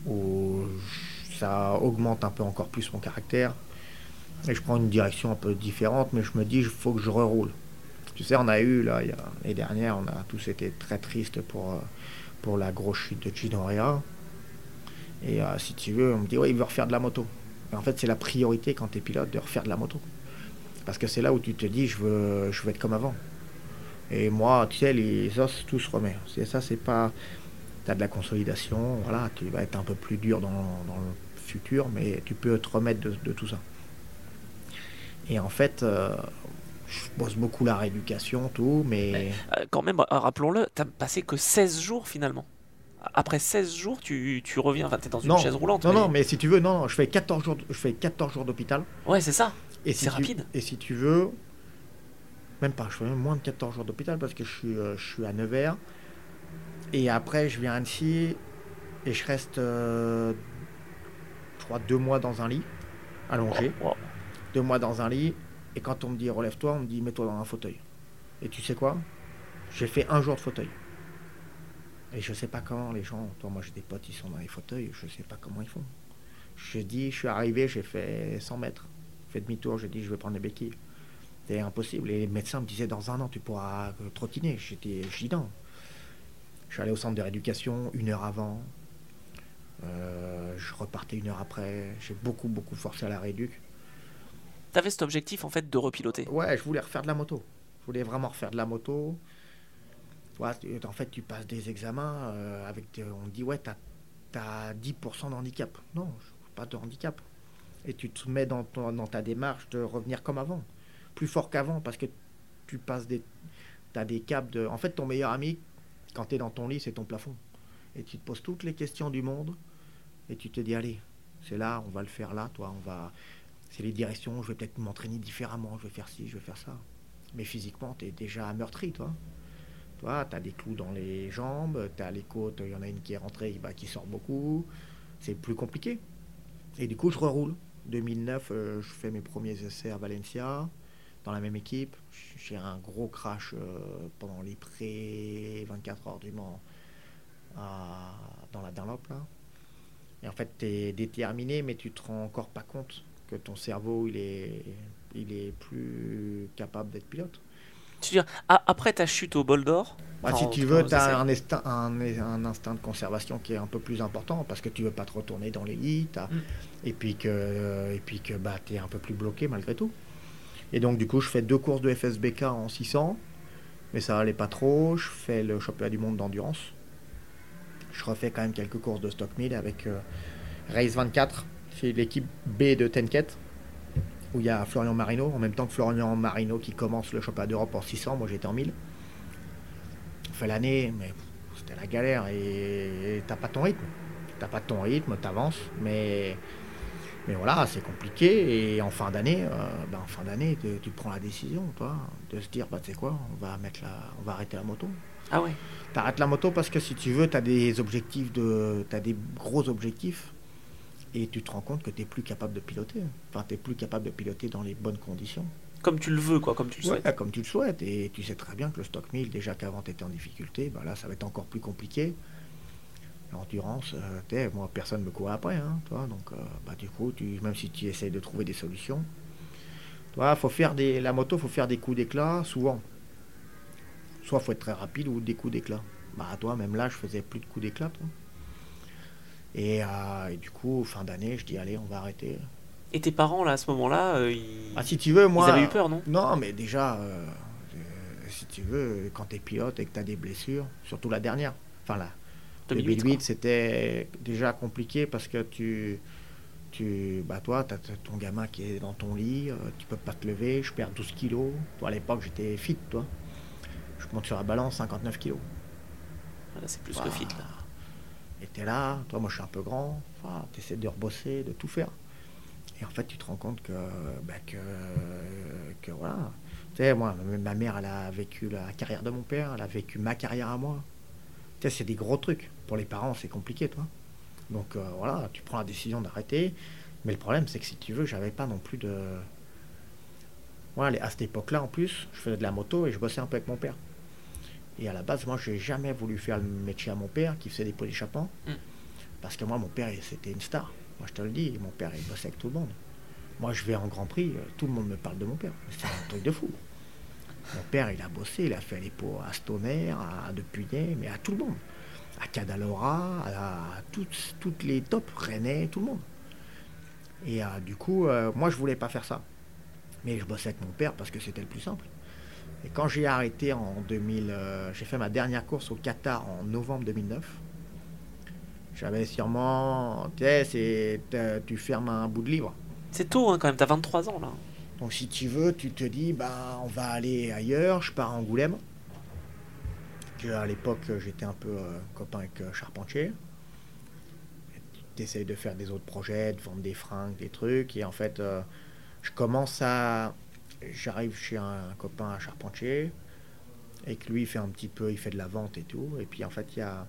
Où ça augmente un peu encore plus mon caractère. Et je prends une direction un peu différente, mais je me dis, il faut que je reroule. Tu sais, on a eu, là, il y a- l'année dernière, on a tous été très tristes pour, euh, pour la grosse chute de Gino Rea. Et euh, si tu veux, on me dit, ouais, il veut refaire de la moto. En fait, c'est la priorité quand tu es pilote de refaire de la moto. Parce que c'est là où tu te dis, je veux, je veux être comme avant. Et moi, tu sais, les os, tout se remet. Ça, c'est pas. Tu as de la consolidation, voilà, tu vas être un peu plus dur dans, dans le futur, mais tu peux te remettre de tout ça. Et en fait, euh, je bosse beaucoup la rééducation, tout, mais. Euh, quand même, euh, rappelons-le, t'as passé que 16 jours finalement. Après 16 jours, tu, tu reviens, enfin, t'es dans une Non, chaise roulante. Non, non, mais si tu veux, non, non, je fais 14 jours, je fais 14 jours d'hôpital. Ouais, c'est ça. Et si C'est tu- rapide. Et si tu veux, même pas, je fais même moins de 14 jours d'hôpital parce que je suis, je suis à Nevers. Et après, je viens à Annecy et je reste, euh, je crois, deux mois dans un lit, allongé. Wow. Deux mois dans un lit. Et quand on me dit relève-toi, on me dit mets-toi dans un fauteuil. Et tu sais quoi? J'ai fait un jour de fauteuil. Et je sais pas comment les gens, toi, moi j'ai des potes, ils sont dans les fauteuils, je sais pas comment ils font. Je dis, je suis arrivé, j'ai fait 100 mètres. Fait demi-tour, j'ai dit, je vais prendre des béquilles. C'était impossible. Et les médecins me disaient dans un an, tu pourras euh, trottiner. J'étais gidant. Je suis allé au centre de rééducation une heure avant. Euh, je repartais une heure après. J'ai beaucoup, beaucoup forcé à la rééduque. T'avais cet objectif en fait de repiloter Ouais, je voulais refaire de la moto. Je voulais vraiment refaire de la moto. En fait, tu passes des examens euh, avec. on dit, ouais, t'as as 10% de handicap. Non, pas de handicap. Et tu te mets dans, dans ta démarche de revenir comme avant. Plus fort qu'avant parce que tu passes des. T'as des caps de. En fait, ton meilleur ami, quand tu es dans ton lit, c'est ton plafond. Et tu te poses toutes les questions du monde et tu te dis, allez, c'est là, on va le faire là, toi, on va. C'est les directions, je vais peut-être m'entraîner différemment, je vais faire ci, je vais faire ça. Mais physiquement, tu es déjà meurtri, toi. Toi, tu as des clous dans les jambes, tu as les côtes, il y en a une qui est rentrée, bah, qui sort beaucoup. C'est plus compliqué. Et du coup, je reroule. 2009, euh, je fais mes premiers essais à Valencia, dans la même équipe. J'ai un gros crash euh, pendant les pré 24 heures du Mans dans la Dunlop. Et en fait, tu es déterminé, mais tu te rends encore pas compte que ton cerveau, il est, il est plus capable d'être pilote. Tu veux dire, après ta chute au bol d'or bah, Si tu veux, tu as un instinct, un, instinct de conservation qui est un peu plus important parce que tu veux pas te retourner dans l'élite mm. et puis que, et puis que bah, tu es un peu plus bloqué malgré tout. Et donc, du coup, je fais deux courses de FSBK en 600, mais ça allait pas trop. Je fais le championnat du monde d'endurance. Je refais quand même quelques courses de stock 1000 avec euh, Race 24, c'est l'équipe B de Tenket où il y a Florian Marino, en même temps que Florian Marino qui commence le championnat d'Europe en 600, moi j'étais en 1000. On fait l'année, mais c'était la galère et t'as pas ton rythme. T'as pas ton rythme, t'avances, mais, mais voilà, c'est compliqué. Et en fin d'année, euh, ben, en fin d'année, tu, prends la décision, toi, de se dire, bah tu sais quoi, on va mettre la, on va arrêter la moto. Ah ouais. T'arrêtes la moto parce que si tu veux, t'as des objectifs de, t'as des gros objectifs et tu te rends compte que tu n'es plus capable de piloter. Enfin, tu n'es plus capable de piloter dans les bonnes conditions. Comme tu le veux, quoi, comme tu le souhaites. Comme tu le souhaites. Et tu sais très bien que le stock 1000, déjà qu'avant tu étais en difficulté, bah là ça va être encore plus compliqué. L'endurance, euh, moi personne ne me court après, hein, toi, donc euh, bah, du coup, tu, même si tu essayes de trouver des solutions, toi, faut faire des, la moto, faut faire des coups d'éclat souvent. Soit faut être très rapide ou des coups d'éclat. Bah toi, même là, je faisais plus de coups d'éclat. Toi. Euh, et, du coup, fin d'année, je dis allez, on va arrêter. Et tes parents, là, à ce moment-là, euh, ils... Ah, si tu veux, moi... Ils avaient eu peur, non? Non, mais déjà, euh, si tu veux, quand tu es pilote et que tu as des blessures, surtout la dernière, enfin là, 2008, c'était déjà compliqué parce que tu... Tu, bah toi, tu as ton gamin qui est dans ton lit, tu peux pas te lever, je perds 12 kilos. Toi, à l'époque, j'étais fit, toi. Je monte sur la balance, 59 kilos. c'est plus que fit, là. Et t'es là, toi, moi je suis un peu grand, tu essaies de rebosser, de tout faire. Et en fait, tu te rends compte que, bah, que, que voilà. Tu sais, moi, ma mère, a vécu la carrière de mon père, elle a vécu ma carrière à moi. Tu sais, c'est des gros trucs. Pour les parents, c'est compliqué, toi. Donc euh, voilà, tu prends la décision d'arrêter. Mais le problème, c'est que si tu veux, j'avais pas non plus de. Voilà, à cette époque-là, en plus, je faisais de la moto et je bossais un peu avec mon père. Et à la base, moi, j'ai jamais voulu faire le métier à mon père qui faisait des pots d'échappement. Mm. Parce que moi, mon père, c'était une star. Moi, je te le dis, mon père, il bossait avec tout le monde. Moi, je vais en Grand Prix, euh, tout le monde me parle de mon père. C'est un truc de fou. Mon père, il a bossé, il a fait les pots à Stoner, à Depuyet, mais à tout le monde. À Cadalora, à, toutes, toutes les tops, René, tout le monde. Et euh, du coup, euh, moi, je voulais pas faire ça. Mais je bossais avec mon père parce que c'était le plus simple. Et quand j'ai arrêté en 2000, euh, j'ai fait ma dernière course au Qatar en novembre 2009. J'avais sûrement, tu sais, tu fermes un bout de livre. C'est tôt hein, quand même, tu as 23 ans là. Donc si tu veux, tu te dis, bah, on va aller ailleurs, je pars à Angoulême. À l'époque, j'étais un peu euh, copain avec euh, Charpentier. Tu essayes de faire des autres projets, de vendre des fringues, des trucs. Et en fait, je commence à, j'arrive chez un, copain à Charpentier et que lui il fait un petit peu, il fait de la vente et tout. Et puis en fait, il y a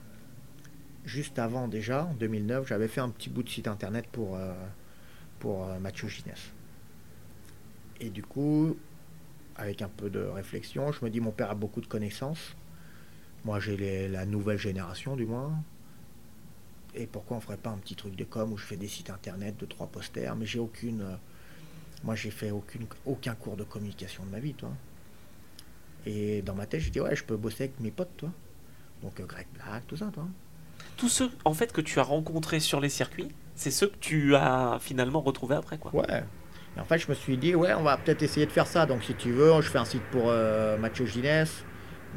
juste avant déjà, en 2009, j'avais fait un petit bout de site internet pour, euh, pour euh, Mathieu Ginès. Et du coup, avec un peu de réflexion, je me dis mon père a beaucoup de connaissances. Moi, j'ai la nouvelle génération du moins. Et pourquoi on ferait pas un petit truc de com où je fais des sites internet, de trois posters, mais j'ai aucune. Euh, Moi, j'ai fait aucune, aucun cours de communication de ma vie, toi. Et dans ma tête, j'ai dit, ouais, je peux bosser avec mes potes, toi. Donc, euh, Greg Black, tout ça, toi. Tous ceux, en fait, que tu as rencontrés sur les circuits, c'est ceux que tu as finalement retrouvés après, quoi. Ouais. Et en fait, je me suis dit, ouais, on va peut-être essayer de faire ça. Donc, si tu veux, je fais un site pour euh, Mathieu Ginès.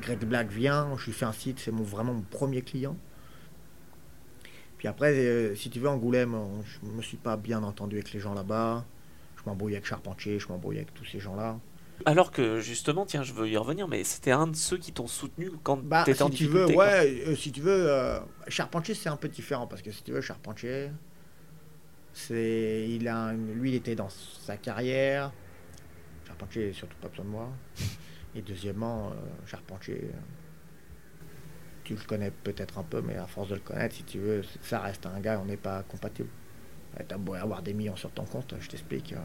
Greg Black vient, je lui fais un site, c'est mon, vraiment mon premier client. Puis après, euh, si tu veux, Angoulême, je me suis pas bien entendu avec les gens là-bas. Je m'embrouillais avec Charpentier, je m'embrouillais avec tous ces gens-là. Alors que justement, tiens, je veux y revenir, mais c'était un de ceux qui t'ont soutenu quand Bah, si en tu difficulté. veux, ouais, euh, si tu veux, euh, Charpentier c'est un peu différent parce que si tu veux, Charpentier, c'est, il a, lui il était dans sa carrière. Charpentier surtout pas besoin de moi. Et deuxièmement, euh, Charpentier, tu le connais peut-être un peu, mais à force de le connaître, si tu veux, ça reste un gars, on n'est pas compatible. T'as beau avoir des millions sur ton compte, je t'explique.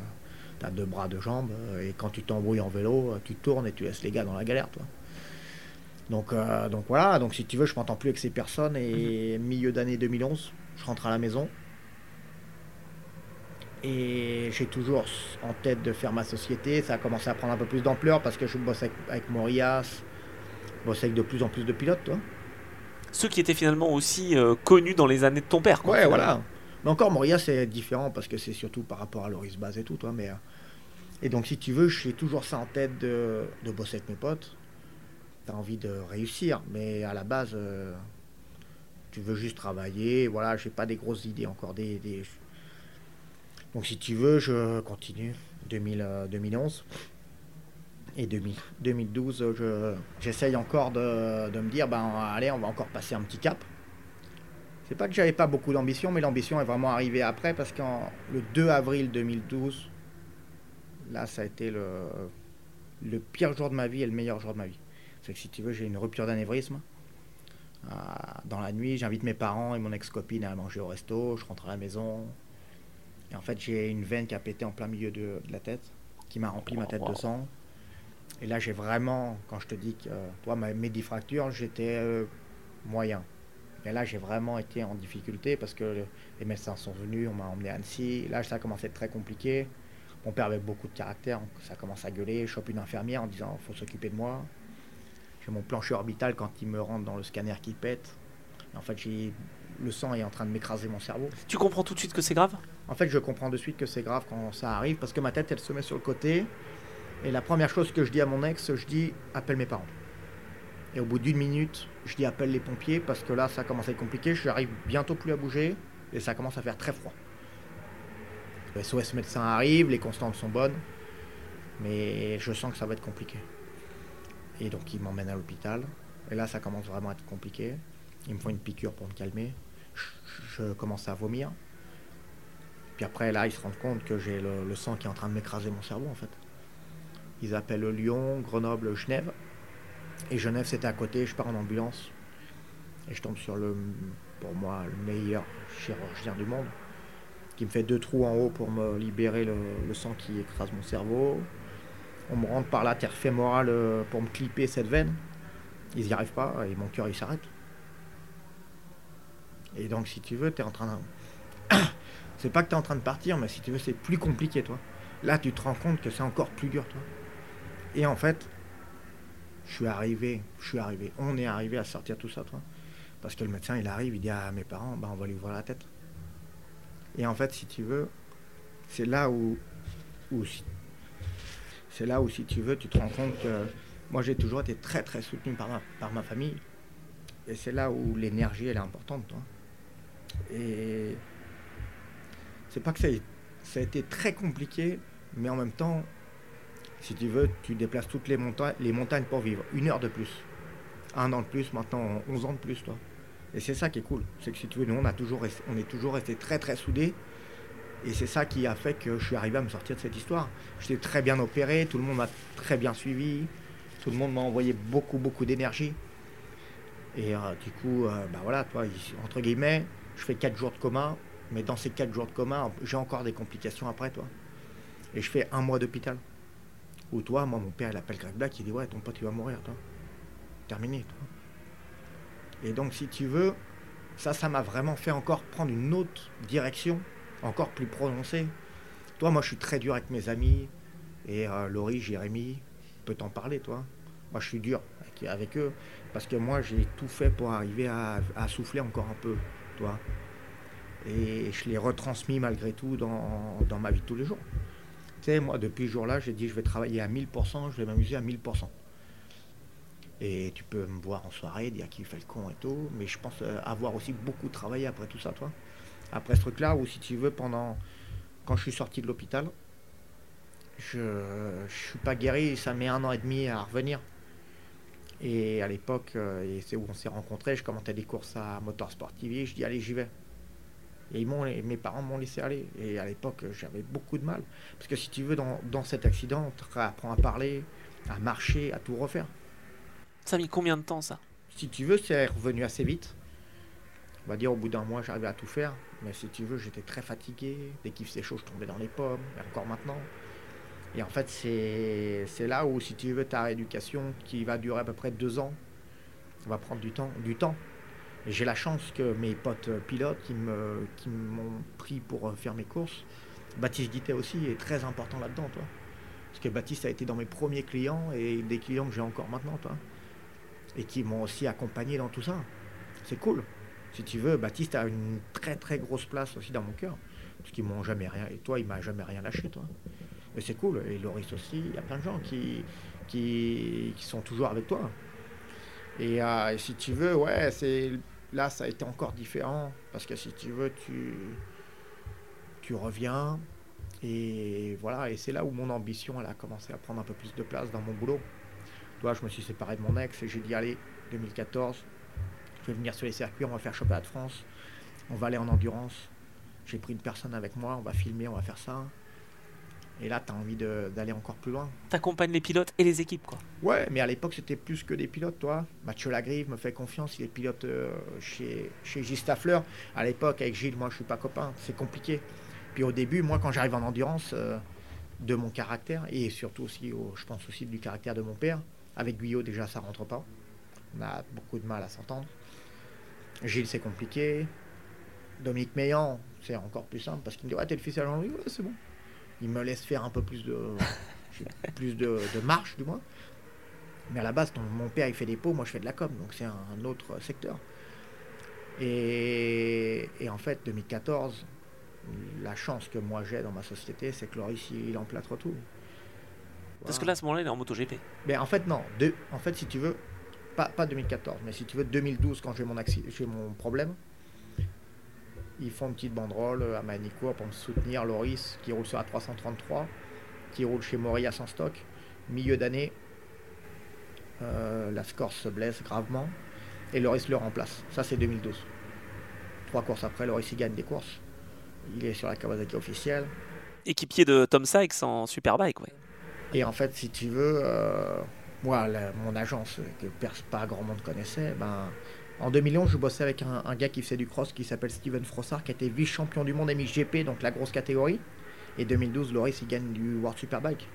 tu as deux bras, deux jambes, euh, et quand tu t'embrouilles en vélo, euh, tu tournes et tu laisses les gars dans la galère, toi. Donc, euh, donc voilà, donc si tu veux, je m'entends plus avec ces personnes et milieu d'année 2011, je rentre à la maison et j'ai toujours en tête de faire ma société. Ça a commencé à prendre un peu plus d'ampleur parce que je bosse avec, avec Morias, je bosse avec de plus en plus de pilotes, toi. Ceux qui étaient finalement aussi euh, connus dans les années de ton père, quoi. Ouais, finalement. voilà. Mais encore, Moria, c'est différent parce que c'est surtout par rapport à Loris Baz et tout. Mais, euh, et donc, si tu veux, j'ai toujours ça en tête de, de bosser avec mes potes. Tu as envie de réussir, mais à la base, euh, tu veux juste travailler. Voilà, j'ai pas des grosses idées encore. Donc, si tu veux, je continue. 2000, euh, 2011 et 2000 2012, euh, je- j'essaye encore de, de me dire, ben allez, on va encore passer un petit cap. C'est pas que j'avais pas beaucoup d'ambition, mais l'ambition est vraiment arrivée après parce que le 2 avril 2012, là, ça a été le, le pire jour de ma vie et le meilleur jour de ma vie. C'est que si tu veux, j'ai une rupture d'anévrisme. Ah, Dans la nuit, j'invite mes parents et mon ex-copine à manger au resto. Je rentre à la maison. Et en fait, j'ai une veine qui a pété en plein milieu de, de la tête, qui m'a rempli ma tête de sang. Et là, j'ai vraiment, quand je te dis que, euh, toi, mes 10 fractures, j'étais euh, moyen. Et là, j'ai vraiment été en difficulté parce que le- les médecins sont venus, on m'a emmené à Annecy. Là, ça a commencé à être très compliqué. Mon père avait beaucoup de caractère, donc ça commence à gueuler. Je chope une infirmière en disant faut s'occuper de moi. J'ai mon plancher orbital quand il me rentre dans le scanner qui pète. Et en fait, j'ai le sang est en train de m'écraser mon cerveau. Tu comprends tout de suite que c'est grave? En fait, je comprends de suite que c'est grave quand ça arrive parce que ma tête, elle se met sur le côté. Et la première chose que je dis à mon ex, je dis appelle mes parents. Et au bout d'une minute, je dis appelle les pompiers parce que là, ça commence à être compliqué. Je n'arrive bientôt plus à bouger et ça commence à faire très froid. Le SOS médecin arrive, les constantes sont bonnes, mais je sens que ça va être compliqué. Et donc, il m'emmène à l'hôpital. Et là, ça commence vraiment à être compliqué. Ils me font une piqûre pour me calmer. Je, commence à vomir. Puis après, là, ils se rendent compte que j'ai le sang qui est en train de m'écraser mon cerveau, en fait. Ils appellent Lyon, Grenoble, Genève. Et Genève, c'était à côté. Je pars en ambulance. Et je tombe sur le, pour moi, le meilleur chirurgien du monde. Qui me fait deux trous en haut pour me libérer le, sang qui écrase mon cerveau. On me rentre par l'artère fémorale euh, pour me clipper cette veine. Ils n'y arrivent pas et mon cœur, il s'arrête. Et donc, si tu veux, tu es en train de... *coughs* c'est pas que tu es en train de partir, mais si tu veux, c'est plus compliqué, toi. Là, tu te rends compte que c'est encore plus dur, toi. Et en fait, je suis arrivé, je suis arrivé, on est arrivé à sortir tout ça, toi. Parce que le médecin, il arrive, il dit à mes parents, bah, on va lui ouvrir la tête. Et en fait, si tu veux, c'est là où, où c'est là où, si tu veux, tu te rends compte que moi, j'ai toujours été très, très soutenu par ma, par ma famille. Et c'est là où l'énergie, elle est importante, toi. Et c'est pas que ça, ça a été très compliqué, mais en même temps, si tu veux, tu déplaces toutes les, monta- les montagnes pour vivre. Une heure de plus. Un an de plus, maintenant 11 ans de plus, toi. Et c'est ça qui est cool. C'est que si tu veux, nous, on, est toujours resté très très soudés. Et c'est ça qui a fait que je suis arrivé à me sortir de cette histoire. J'étais très bien opéré, tout le monde m'a très bien suivi, tout le monde m'a envoyé beaucoup beaucoup d'énergie. Et euh, du coup, euh, bah voilà, toi, entre guillemets, je fais 4 jours de coma, mais dans ces 4 jours de coma, j'ai encore des complications après, toi. Et je fais un mois d'hôpital. Où toi, moi, mon père, il appelle Greg Black, il dit Ouais, ton pote, il va mourir, toi. Terminé, toi. Et donc, si tu veux, ça, ça m'a vraiment fait encore prendre une autre direction, encore plus prononcée. Toi, moi, je suis très dur avec mes amis. Et euh, Laurie, Jérémy, peut t'en parler, toi. Moi, je suis dur avec, eux. Parce que moi, j'ai tout fait pour arriver à, souffler encore un peu, toi. Et je l'ai retransmis malgré tout dans ma vie de tous les jours. Moi, depuis ce jour-là, j'ai dit je vais travailler à 1000%, je vais m'amuser à 1000%. Et tu peux me voir en soirée, dire qu'il fait le con et tout, mais je pense euh, avoir aussi beaucoup travaillé après tout ça, toi. Après ce truc-là, ou si tu veux, pendant. Quand je suis sorti de l'hôpital, je suis pas guéri, ça met un an et demi à revenir. Et à l'époque, euh, c'est où on s'est rencontrés, je commentais des courses à Motorsport TV, je dis allez, j'y vais. Et ils mes parents m'ont laissé aller. Et à l'époque, j'avais beaucoup de mal. Parce que si tu veux, dans, dans cet accident, tu apprends à parler, à marcher, à tout refaire. Ça a mis combien de temps ça? Si tu veux, c'est revenu assez vite. On va dire au bout d'un mois, j'arrivais à tout faire. Mais si tu veux, j'étais très fatigué. Dès qu'il faisait chaud, je tombais dans les pommes. Et encore maintenant. Et en fait, c'est là où, si tu veux, ta rééducation, qui va durer à peu près deux ans, va prendre du temps. Du temps. J'ai la chance que mes potes pilotes qui m'ont qui pris pour faire mes courses, Baptiste Guittet aussi est très important là-dedans, toi. Parce que Baptiste a été dans mes premiers clients et des clients que j'ai encore maintenant, toi et qui m'ont aussi accompagné dans tout ça. C'est cool. Si tu veux, Baptiste a une très très grosse place aussi dans mon cœur. Parce qu'ils m'ont jamais rien. Et toi, il m'a jamais rien lâché, toi. Mais c'est cool. Et Loris aussi, il y a plein de gens qui, qui, sont toujours avec toi. Euh, et, si tu veux, ouais, c'est là, ça a été encore différent. Parce que si tu veux, tu, reviens. Et voilà, et c'est là où mon ambition a commencé à prendre un peu plus de place dans mon boulot. Toi, je me suis séparé de mon ex et j'ai dit allez, 2014, je vais venir sur les circuits, on va faire championnat de France, on va aller en endurance. J'ai pris une personne avec moi, on va filmer, on va faire ça. Et là, tu as envie d'aller encore plus loin. T'accompagnes les pilotes et les équipes, quoi. Ouais, mais à l'époque, c'était plus que des pilotes, toi. Mathieu Lagrive me fait confiance, il est pilote euh, chez, chez Gilles Staffler. À l'époque, avec Gilles, moi, je suis pas copain, c'est compliqué. Puis au début, moi, quand j'arrive en endurance, euh, de mon caractère, et surtout aussi, je pense aussi du caractère de mon père, avec Guyot, déjà, ça rentre pas. On a beaucoup de mal à s'entendre. Gilles, c'est compliqué. Dominique Meillan, c'est encore plus simple parce qu'il me dit Ouais, t'es le fils à Jean-Louis Ouais, c'est bon. Il me laisse faire un peu plus de, plus de, marche, du moins. Mais à la base, mon père, il fait des pots, moi, je fais de la com, donc c'est un, autre secteur. Et, en fait, 2014, la chance que moi j'ai dans ma société, c'est que Loris, il emplâtre tout. Parce que là, à ce moment-là, il est en MotoGP. Mais en fait, non. en fait, si tu veux, pas, pas 2014, mais si tu veux, 2012, quand j'ai mon, mon problème, ils font une petite banderole à Manicourt pour me soutenir. Loris, qui roule sur la 333, qui roule chez Mori à sans stock. Milieu d'année, euh, la score se blesse gravement et Loris le remplace. Ça, c'est 2012. Trois courses après, Loris il gagne des courses. Il est sur la Kawasaki officielle. Équipier de Tom Sykes en Superbike, ouais. Et en fait, si tu veux, euh, moi, mon agence, que pas grand monde connaissait, ben, en 2011, je bossais avec un, gars qui faisait du cross qui s'appelle Steven Frossard, qui était vice-champion du monde MXGP, donc la grosse catégorie. Et 2012, Loris, il gagne du World Superbike.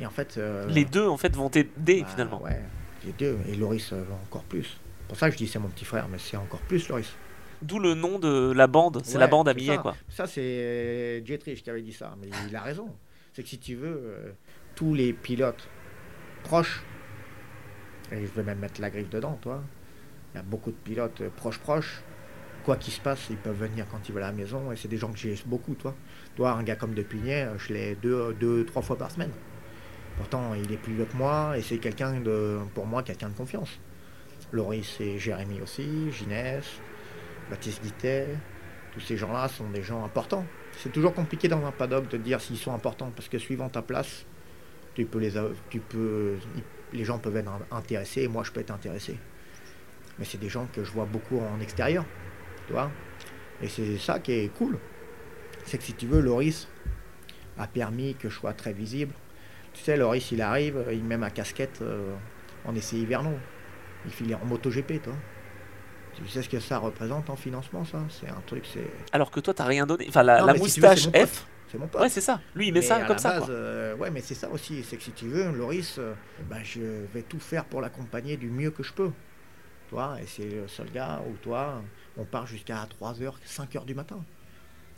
Et en fait. Euh, les deux, en fait, vont t'aider bah, finalement. Ouais, les deux. Et Loris euh, encore plus. pour ça que je dis c'est mon petit frère, mais c'est encore plus Loris. D'où le nom de la bande, c'est la bande à billets, quoi. Ça, c'est Jetrich qui avait dit ça, mais il a raison. C'est que si tu veux, tous les pilotes proches, et je vais même mettre la griffe dedans, toi, il y a beaucoup de pilotes proches proches, quoi qu'il se passe, ils peuvent venir quand ils veulent à la maison, et c'est des gens que j'ai beaucoup, toi. Toi, un gars comme Depuignet, je l'ai deux, deux, trois fois par semaine. Pourtant, il est plus vieux que moi, et c'est quelqu'un de, pour moi, quelqu'un de confiance. Loris et Jérémy aussi, Ginès, Baptiste Guittet, tous ces gens-là sont des gens importants. C'est toujours compliqué dans un paddock de dire s'ils sont importants, parce que suivant ta place, tu peux les, tu peux, les gens peuvent être intéressés et moi je peux être intéressé. Mais c'est des gens que je vois beaucoup en extérieur, tu vois. Et c'est ça qui est cool. C'est que si tu veux, Loris a permis que je sois très visible. Tu sais, Loris, il arrive, il met ma casquette euh, en essai hivernaux. Il file en MotoGP, toi. Tu sais ce que ça représente en financement, ça? C'est un truc, c'est. Alors que toi, t'as rien donné. Enfin, la, moustache F. C'est mon pote. Ouais, c'est ça. Lui, il met ça comme ça. Euh, ouais, mais c'est ça aussi. C'est que si tu veux, Loris, euh, ben, je vais tout faire pour l'accompagner du mieux que je peux. Toi, et c'est le seul gars où toi, on part jusqu'à 3h, 5h du matin,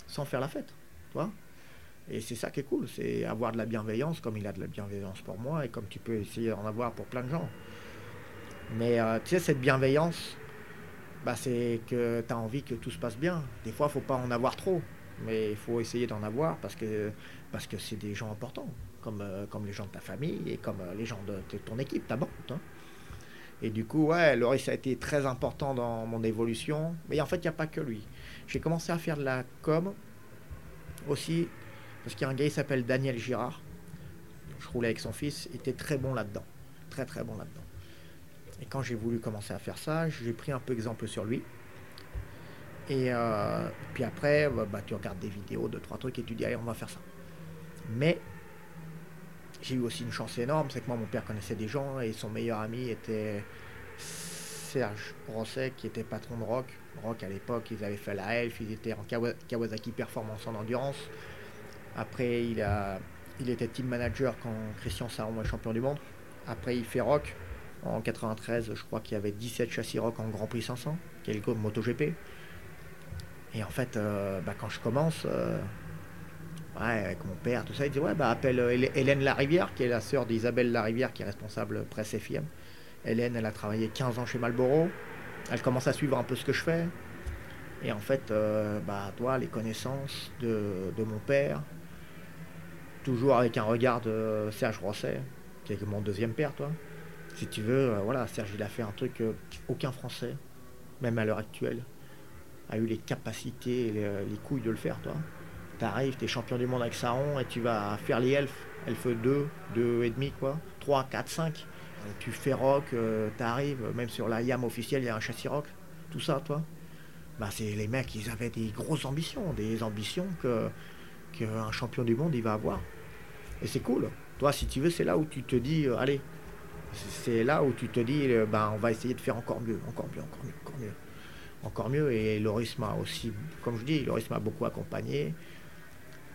sans faire la fête. Toi Et c'est ça qui est cool, c'est avoir de la bienveillance comme il a de la bienveillance pour moi et comme tu peux essayer d'en avoir pour plein de gens. Mais euh, tu sais, cette bienveillance, bah, c'est que tu as envie que tout se passe bien. Des fois, il faut pas en avoir trop, mais il faut essayer d'en avoir parce que parce que c'est des gens importants, comme, euh, comme les gens de ta famille et comme euh, les gens de, ton équipe, ta bande. Hein. Et du coup, ouais, Loris a été très important dans mon évolution. Mais en fait, il n'y a pas que lui. J'ai commencé à faire de la com aussi parce qu'il y a un gars qui s'appelle Daniel Girard. Je roulais avec son fils, il était très bon là-dedans. Très très bon là-dedans. Et quand j'ai voulu commencer à faire ça, j'ai pris un peu exemple sur lui. Et euh, puis après, bah, bah, tu regardes des vidéos, deux, trois trucs et tu dis, allez, on va faire ça. Mais j'ai eu aussi une chance énorme, c'est que moi, mon père connaissait des gens et son meilleur ami était Serge Rosset, qui était patron de Rock. Rock, à l'époque, ils avaient fait la Elf, ils étaient en Kawasaki Performance en endurance. Après, il, a, il était team manager quand Christian Saron est champion du monde. Après, il fait Rock. En 93, je crois qu'il y avait 17 châssis Rock en Grand Prix 500, qui est le MotoGP. Et en fait, euh, bah, quand je commence, euh, avec mon père, tout ça, il dit Ouais, bah, appelle euh, Hélène Larivière, qui est la sœur d'Isabelle Larivière, qui est responsable presse FM. Hélène, elle a travaillé 15 ans chez Marlboro. Elle commence à suivre un peu ce que je fais. Et en fait, bah, toi, les connaissances de, de mon père, toujours avec un regard de Serge Rosset, qui est mon deuxième père, toi. Si tu veux, euh, voilà, Serge, il a fait un truc qu'aucun Français, même à l'heure actuelle, a eu les capacités et les, couilles de le faire, toi. Tu arrives, tu es champion du monde avec Saron et tu vas faire les elfes, elfes 2, 2 et demi, quoi, 3, 4, 5. Tu fais rock, euh, tu arrives, même sur la YAM officielle, il y a un châssis rock, tout ça, toi. Bah, c'est les mecs, ils avaient des grosses ambitions, des ambitions que qu'un champion du monde, il va avoir. Et c'est cool. Toi, si tu veux, c'est là où tu te dis, euh, allez, c'est là où tu te dis, euh, ben, on va essayer de faire encore mieux, encore mieux, encore mieux, encore mieux. Encore mieux. Et Loris m'a aussi, comme je dis, Loris m'a beaucoup accompagné.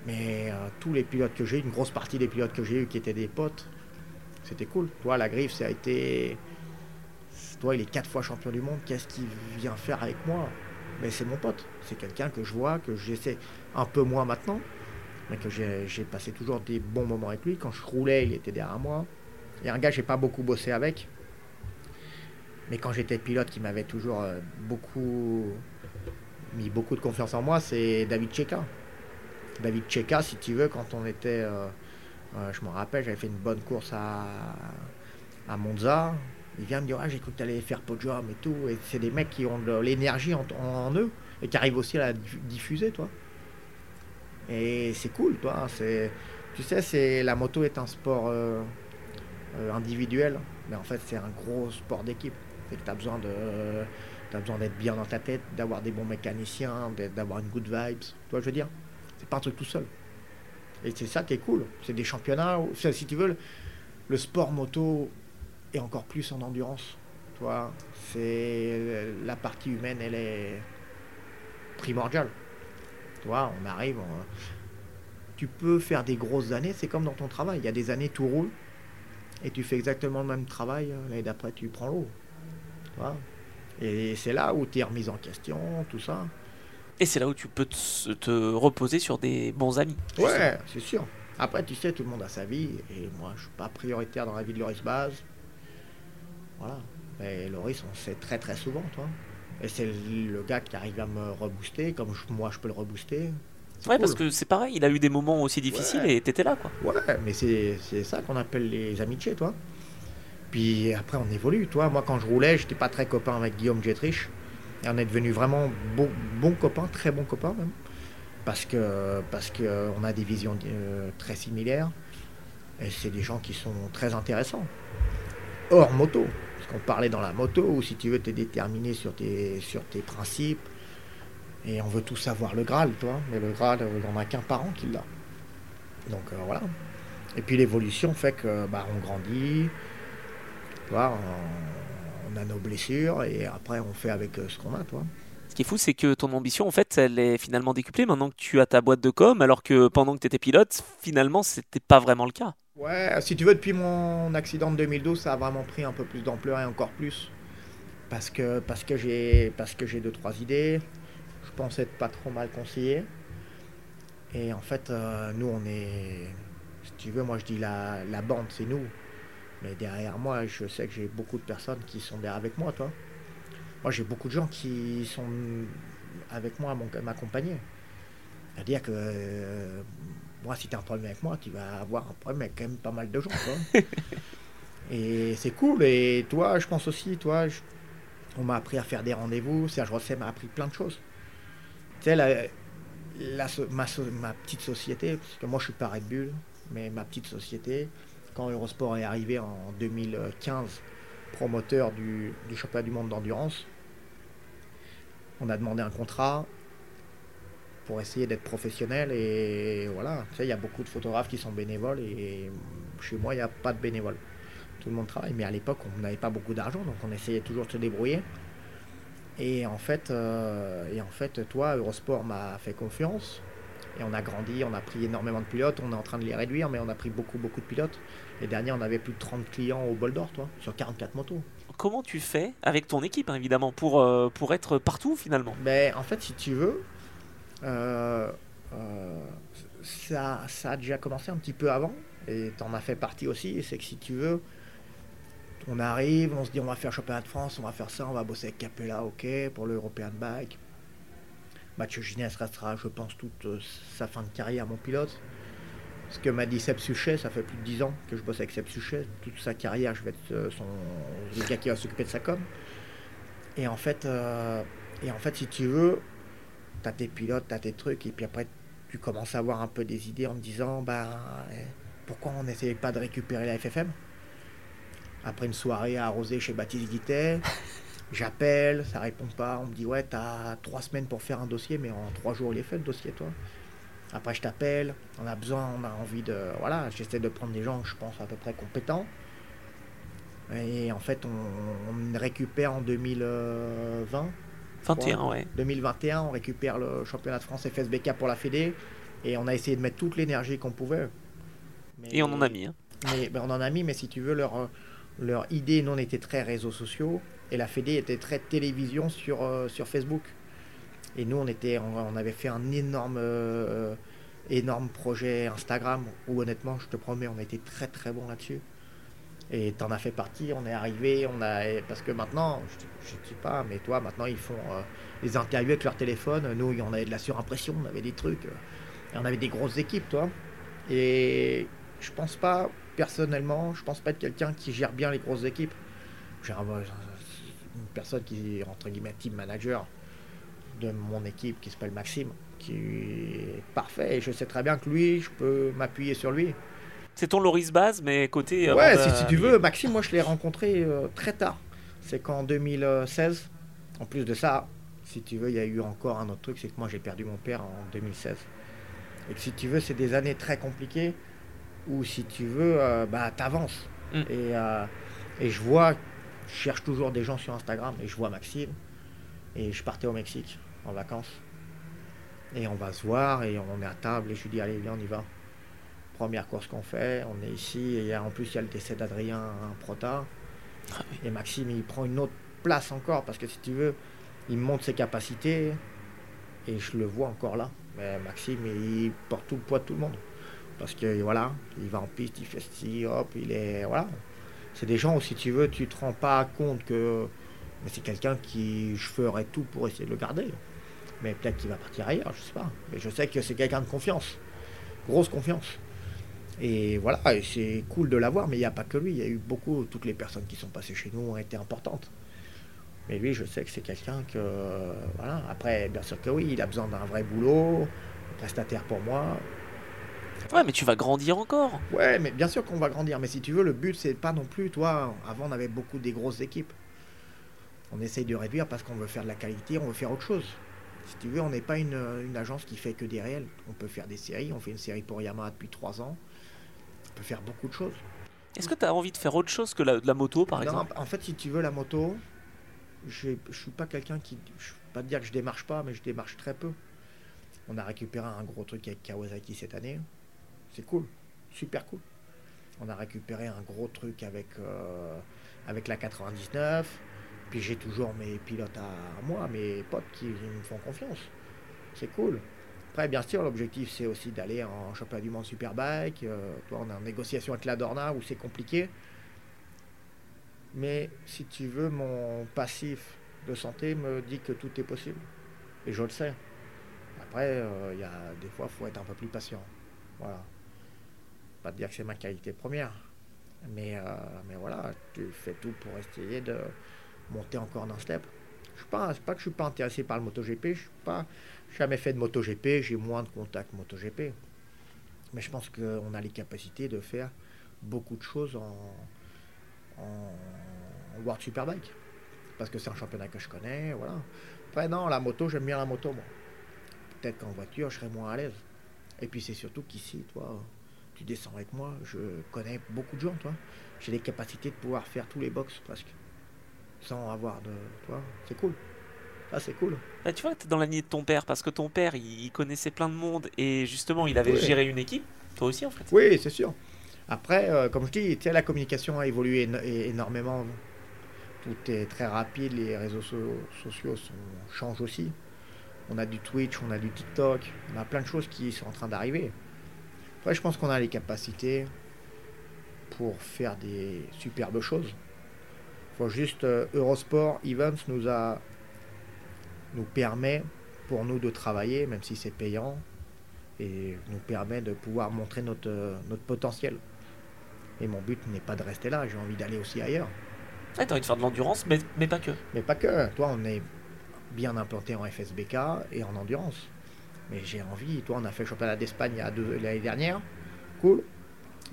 Mais euh, tous les pilotes que j'ai une grosse partie des pilotes que j'ai eu qui étaient des potes, c'était cool. Toi, la griffe, ça a été. Toi, il est quatre fois champion du monde. Qu'est-ce qu'il vient faire avec moi? Mais c'est mon pote. C'est quelqu'un que je vois, que j'essaie un peu moins maintenant mais que j'ai passé toujours des bons moments avec lui. Quand je roulais, il était derrière moi. A un gars que j'ai pas beaucoup bossé avec, mais quand j'étais pilote, qui m'avait toujours euh, beaucoup mis beaucoup de confiance en moi, c'est David Cheka. David Cheka, si tu veux, quand on était, euh, euh, je me rappelle, j'avais fait une bonne course à, Monza. Il vient me dire, ah, j'ai cru que tu allais faire podium et tout. Et c'est des mecs qui ont de l'énergie en, eux et qui arrivent aussi à la diffuser, toi. Et c'est cool, toi. C'est, tu sais, c'est la moto est un sport euh, individuel, mais en fait, c'est un gros sport d'équipe. C'est que tu as besoin de, d'être bien dans ta tête, d'avoir des bons mécaniciens, d'avoir une good vibes. Tu vois, je veux dire, truc tout seul. Et c'est ça qui est cool. C'est des championnats. si tu veux, le, sport moto est encore plus en endurance. Toi, c'est la partie humaine, elle est primordiale. Toi, on arrive, tu peux faire des grosses années, c'est comme dans ton travail. Il y a des années, tout roule, et tu fais exactement le même travail, euh, l'année d'après, tu prends l'eau. Et c'est là où tu es remise en question, tout ça. Et c'est là où tu peux te, reposer sur des bons amis. Ouais, c'est sûr. Après, tu sais, tout le monde a sa vie, et moi, je suis pas prioritaire dans la vie de Loris Baz. Voilà. Mais Loris, on sait très très souvent, toi. Et c'est le gars qui arrive à me rebooster, comme moi je peux le rebooster. Ouais, parce que c'est pareil, il a eu des moments aussi difficiles et t'étais là, quoi. Ouais, mais c'est ça qu'on appelle les amitiés, toi. Puis après, on évolue, toi. Moi, quand je roulais, j'étais pas très copain avec Guillaume Jetrich. Et on est devenu vraiment bons bon copains, très bons copains même. Parce parce qu'on a des visions euh, très similaires. Et c'est des gens qui sont très intéressants. Hors moto qu'on parlait dans la moto, ou si tu veux, tu es déterminé sur tes, sur tes principes. Et on veut tous savoir le Graal, toi. Mais le Graal, il n'y en a qu'un parent qui l'a. Donc euh, voilà. Et puis l'évolution fait que bah, on grandit, on, a nos blessures, et après on fait avec euh, ce qu'on a, toi. Ce qui est fou, c'est que ton ambition, en fait, elle est finalement décuplée maintenant que tu as ta boîte de com, alors que pendant que tu étais pilote, finalement, c'était pas vraiment le cas. Ouais, si tu veux, depuis mon accident de 2012, ça a vraiment pris un peu plus d'ampleur et encore plus. Parce que, parce que j'ai parce que j'ai deux trois idées. Je pense être pas trop mal conseillé. Et en fait, euh, nous, on est. Si tu veux, moi, je dis la, la bande, c'est nous. Mais derrière moi, je sais que j'ai beaucoup de personnes qui sont derrière avec moi, toi. Moi, j'ai beaucoup de gens qui sont avec moi à m'accompagner. C'est-à-dire que euh, moi, si tu as un problème avec moi, tu vas avoir un problème avec quand même pas mal de gens. *laughs* Et c'est cool. Et toi, je pense aussi, toi, on m'a appris à faire des rendez-vous. Serge Rosset m'a appris plein de choses. Tu sais, la, ma, ma, petite société, parce que moi, je suis pas Red Bull, mais ma petite société, Eurosport est arrivé en 2015, promoteur du, championnat du monde d'endurance, on a demandé un contrat pour essayer d'être professionnel. Et voilà, il y a beaucoup de photographes qui sont bénévoles et chez moi, il n'y a pas de bénévoles. Tout le monde travaille, mais à l'époque, on n'avait pas beaucoup d'argent, donc on essayait toujours de se débrouiller. Et en fait, euh, et en fait toi, Eurosport m'a fait confiance. Et on a grandi, on a pris énormément de pilotes, on est en train de les réduire, mais on a pris beaucoup, beaucoup de pilotes. Les derniers, on avait plus de 30 clients au bol d'or, toi, sur 44 motos. Comment tu fais avec ton équipe, hein, évidemment, pour, euh, pour être partout finalement? Ben, En fait, si tu veux, euh, euh, ça, ça a déjà commencé un petit peu avant, et tu en as fait partie aussi. C'est que si tu veux, on arrive, on se dit on va faire championnat de France, on va faire ça, on va bosser avec Capella, ok, pour l'European Bike. Mathieu Ginès restera, je pense, toute euh, sa fin de carrière, mon pilote. Ce que m'a dit Seb Suchet, ça fait plus de 10 ans que je bosse avec Seb Suchet. Toute sa carrière, je vais être son, le gars qui va s'occuper de sa com. Et en fait, et en fait si tu veux, t'as tes pilotes, t'as tes trucs, et puis après, tu commences à avoir un peu des idées en te disant, bah, pourquoi on n'essayait pas de récupérer la FFM Après une soirée à arroser chez Baptiste Guittet, *laughs* j'appelle, ça répond pas, on me dit, ouais, t'as trois semaines pour faire un dossier, mais en trois jours, il est fait le dossier, toi. Après, je t'appelle, on a besoin, on a envie de. Voilà, j'essaie de prendre des gens, je pense, à peu près compétents. Et en fait, on, on récupère en 2020 21, 2021, on récupère le championnat de France FSBK pour la Fédé et on a essayé de mettre toute l'énergie qu'on pouvait. et on en a mis. Hein. Mais, ben, on en a mis, mais si tu veux, leur, leur idée, nous, on était très réseaux sociaux et la Fédé était très télévision sur, euh, sur Facebook. Et nous, on, était, on, avait fait un énorme, euh, énorme projet Instagram où, honnêtement, je te promets, on a été très très bon là-dessus. Et tu en as fait partie, on est arrivé, on a parce que maintenant, je ne sais pas, mais toi, maintenant ils font euh, les interviews avec leur téléphone. Nous, on avait de la surimpression, on avait des trucs, et on avait des grosses équipes, toi. Et je pense pas, personnellement, je pense pas être quelqu'un qui gère bien les grosses équipes. Une personne qui est entre guillemets team manager de mon équipe qui s'appelle Maxime, qui est parfait. Et je sais très bien que lui, je peux m'appuyer sur lui. C'est ton Loris Baz, mais côté. Euh, ouais, si, tu veux, Maxime, moi je l'ai rencontré euh, très tard. C'est qu'en 2016, en plus de ça, si tu veux, il y a eu encore un autre truc, c'est que moi j'ai perdu mon père en 2016. Et que si tu veux, c'est des années très compliquées où si tu veux, euh, bah t'avances. Mm. Et, et je vois, je cherche toujours des gens sur Instagram et je vois Maxime. Et je partais au Mexique en vacances. Et on va se voir et on est à table et je lui dis allez viens on y va première course qu'on fait, on est ici, et en plus il y a le décès d'Adrien, prota. Ah et Maxime, il prend une autre place encore, parce que si tu veux, il monte ses capacités, et je le vois encore là. Mais Maxime, il porte tout le poids de tout le monde. Parce que voilà, il va en piste, il fait ci, hop, il est. Voilà. C'est des gens où, si tu veux, tu te rends pas compte que. C'est quelqu'un qui. Je ferais tout pour essayer de le garder. Mais peut-être qu'il va partir ailleurs, je sais pas. Mais je sais que c'est quelqu'un de confiance. Grosse confiance. Et voilà, c'est cool de l'avoir, mais il n'y a pas que lui. Il y a eu beaucoup, toutes les personnes qui sont passées chez nous ont été importantes. Mais lui, je sais que c'est quelqu'un que. Voilà. Après, bien sûr que oui, il a besoin d'un vrai boulot, prestataire pour moi. Ouais, mais tu vas grandir encore. Ouais, mais bien sûr qu'on va grandir. Mais si tu veux, le but, c'est pas non plus, toi, avant, on avait beaucoup des grosses équipes. On essaye de réduire parce qu'on veut faire de la qualité, on veut faire autre chose. Si tu veux, on n'est pas une, une, agence qui fait que des réels. On peut faire des séries. On fait une série pour Yamaha depuis trois ans faire beaucoup de choses. Est-ce que tu as envie de faire autre chose que la, la moto, par exemple? En fait, si tu veux, la moto, je suis pas quelqu'un qui. Je ne pas dire que je démarche pas, mais je démarche très peu. On a récupéré un gros truc avec Kawasaki cette année. C'est cool, super cool. On a récupéré un gros truc avec, euh, la 99. Puis j'ai toujours mes pilotes à moi, mes potes qui me font confiance. C'est cool. Après, bien sûr, l'objectif, c'est aussi d'aller en championnat du monde Superbike. Euh, toi, on est en négociation avec la Dorna où c'est compliqué. Mais si tu veux, mon passif de santé me dit que tout est possible. Et je le sais. Après, euh, il y a des fois, il faut être un peu plus patient. Voilà. Dire que c'est ma qualité première. Mais, euh, mais voilà, tu fais tout pour essayer de monter encore dans step. Je ne pas, que je suis pas intéressé par le MotoGP, je suis pas jamais fait de MotoGP, j'ai moins de contacts MotoGP. Mais je pense qu'on a les capacités de faire beaucoup de choses en, en, World Superbike. Parce que c'est un championnat que je connais, voilà. Après, non, la moto, j'aime bien la moto, moi. Peut-être qu'en voiture, je serais moins à l'aise. Et puis, c'est surtout qu'ici, toi, tu descends avec moi, je connais beaucoup de gens, toi. J'ai les capacités de pouvoir faire tous les box presque. Sans avoir de. Toi, c'est cool. Ah, c'est cool. Bah, tu vois, tu es dans la lignée de ton père, parce que ton père, il connaissait plein de monde et justement, il avait géré une équipe. Toi aussi, en fait. Oui, c'est sûr. Après, euh, comme je dis, la communication a évolué énormément. Tout est très rapide, les réseaux sociaux changent aussi. On a du Twitch, on a du TikTok, on a plein de choses qui sont en train d'arriver. Après, je pense qu'on a les capacités pour faire des superbes choses. Faut juste euh, Eurosport Events nous a nous permet pour nous de travailler, même si c'est payant, et nous permet de pouvoir montrer notre, notre potentiel. Et mon but n'est pas de rester là, j'ai envie d'aller aussi ailleurs. Ah, t'as envie de faire de l'endurance, mais, mais pas que. Mais pas que. Toi, on est bien implanté en FSBK et en endurance. Mais j'ai envie, toi, on a fait le championnat d'Espagne l'année dernière. Cool.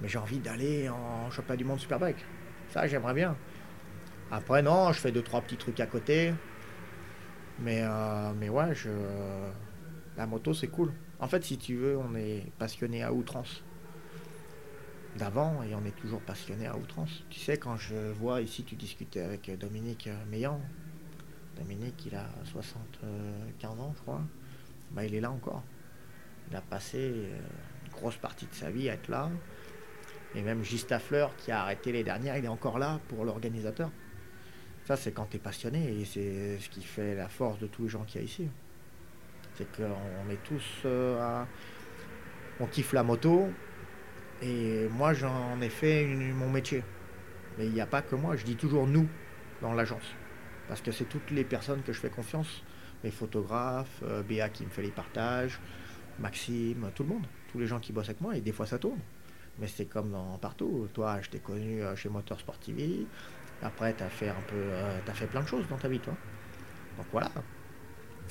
Mais j'ai envie d'aller en championnat du monde Superbike. Ça, j'aimerais bien. Après, non, je fais deux, trois petits trucs à côté. Mais, euh, mais ouais, je... la moto, c'est cool. En fait, si tu veux, on est passionné à outrance. D'avant, et on est toujours passionné à outrance. Tu sais, quand je vois ici, tu discutais avec Dominique Meillan. Dominique, il a 75 ans, je crois. Bah, il est là encore. Il a passé euh, une grosse partie de sa vie à être là. Et même Gista Fleur, qui a arrêté les dernières, il est encore là pour l'organisateur. Ça, c'est quand tu es passionné et c'est ce qui fait la force de tous les gens qu'il y a ici. C'est qu'on est tous euh, à... On kiffe la moto et moi, j'en ai fait mon métier. Mais il n'y a pas que moi, je dis toujours nous dans l'agence. Parce que c'est toutes les personnes que je fais confiance. Photographes, euh, Béa qui me fait les partages, Maxime, tout le monde. Tous les gens qui bossent avec moi et des fois ça tourne. Mais c'est comme partout. Toi, je t'ai connu euh, chez Motorsport TV. Après, tu as fait un peu, euh, as fait plein de choses dans ta vie, toi. Donc voilà.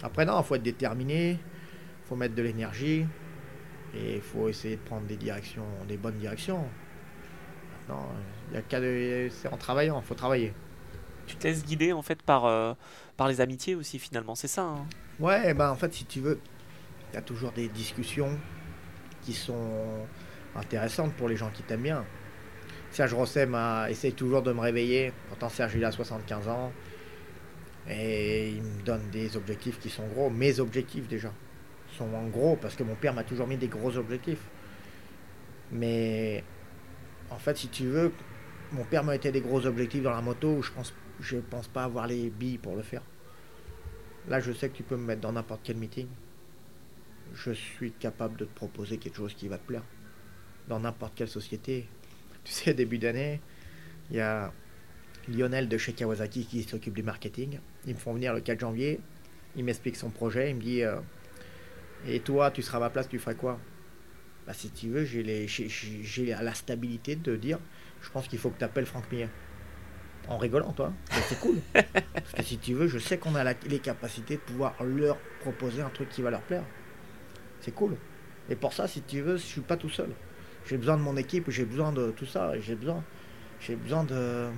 Après, non, il faut être déterminé, il faut mettre de l'énergie et il faut essayer de prendre des directions, des bonnes directions. Maintenant, il y a qu'à c'est en travaillant, il faut travailler. Tu te laisses guider en fait par, euh, par les amitiés aussi finalement, c'est ça hein Ouais, ben en fait, si tu veux, il y a toujours des discussions qui sont intéressantes pour les gens qui t'aiment bien. Serge Rosset essaye toujours de me réveiller. Pourtant, Serge, il a 75 ans. Et il me donne des objectifs qui sont gros. Mes objectifs, déjà, sont en gros, parce que mon père m'a toujours mis des gros objectifs. Mais, en fait, si tu veux, mon père m'a été des gros objectifs dans la moto où je pense, je pense pas avoir les billes pour le faire. Là, je sais que tu peux me mettre dans n'importe quel meeting. Je suis capable de te proposer quelque chose qui va te plaire. Dans n'importe quelle société, tu sais, *laughs* début d'année, il y a Lionel de chez Kawasaki qui s'occupe du marketing. Ils me font venir le 4 janvier. Il m'explique son projet. Il me dit euh, Et toi, tu seras à ma place, tu ferais quoi? Bah, Si tu veux, j'ai la stabilité de dire Je pense qu'il faut que tu appelles Franck Millet. En rigolant, toi. C'est cool. *laughs* Parce que si tu veux, je sais qu'on a les capacités de pouvoir leur proposer un truc qui va leur plaire. C'est cool. Et pour ça, si tu veux, je suis pas tout seul. J'ai besoin de mon équipe, j'ai besoin de tout ça, j'ai besoin, j'ai besoin de.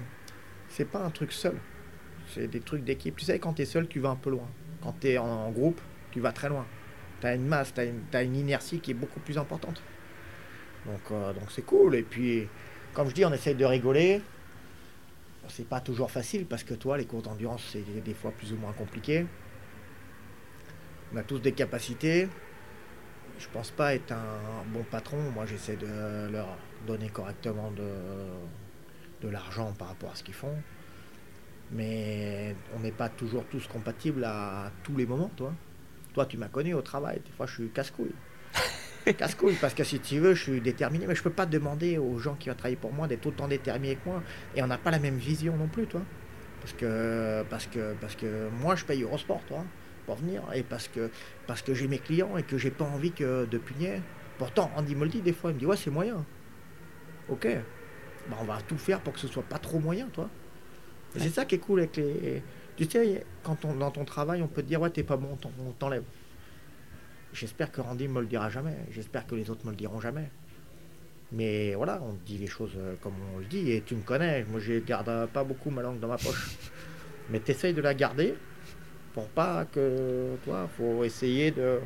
C'est pas un truc seul, c'est des trucs d'équipe. Tu sais, quand tu es seul, tu vas un peu loin. Quand tu es en, groupe, tu vas très loin. Tu as une masse, tu as, une inertie qui est beaucoup plus importante. Donc euh, donc c'est cool. Et puis, comme je dis, on essaye de rigoler. C'est pas toujours facile parce que toi, les cours d'endurance, c'est des fois plus ou moins compliqué. On a tous des capacités je pense pas être un bon patron. Moi, j'essaie de leur donner correctement de, de l'argent par rapport à ce qu'ils font. Mais on n'est pas toujours tous compatibles à tous les moments, toi. Toi, tu m'as connu au travail. Des fois, je suis casse-couille. *laughs* *laughs* casse-couille, parce que si tu veux, je suis déterminé, mais je peux pas demander aux gens qui vont travailler pour moi d'être autant déterminés que moi. Et on n'a pas la même vision non plus, toi. Parce que, parce que, parce que moi, je paye Eurosport, toi, pour venir, et parce que, parce que j'ai mes clients et que j'ai pas envie que de punir. Pourtant, Andy me le dit des fois, il me dit, ouais, c'est moyen. Ok, bah, on va tout faire pour que ce soit pas trop moyen, toi. C'est ça qui est cool avec les. Tu sais, quand on, dans ton travail, on peut te dire, ouais, t'es pas bon, on t'enlève. J'espère que Randy me le dira jamais. J'espère que les autres me le diront jamais. Mais voilà, on dit les choses euh, comme on le dit. Et tu me connais, moi je garde pas beaucoup ma langue dans ma poche. *laughs* Mais t'essayes de la garder pour pas que. Toi, faut essayer de.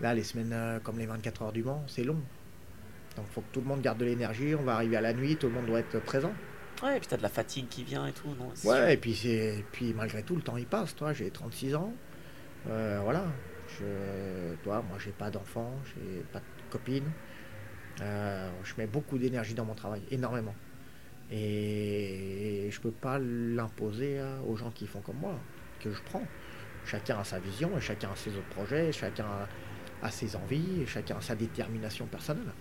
Là, les semaines euh, comme les 24 heures du Mans, c'est long. Donc faut que tout le monde garde de l'énergie. On va arriver à la nuit, tout le monde doit être présent. Ouais, et puis t'as de la fatigue qui vient et tout, non Ouais, et puis, c'est, puis malgré tout, le temps il passe. Toi, j'ai 36 ans. Euh, voilà. Je, toi, moi, j'ai pas d'enfant, j'ai pas de copine. Euh, je mets beaucoup d'énergie dans mon travail, énormément. Et je peux pas l'imposer aux gens qui font comme moi, que je prends. Chacun a sa vision, chacun a ses autres projets, chacun a, ses envies, chacun a sa détermination personnelle.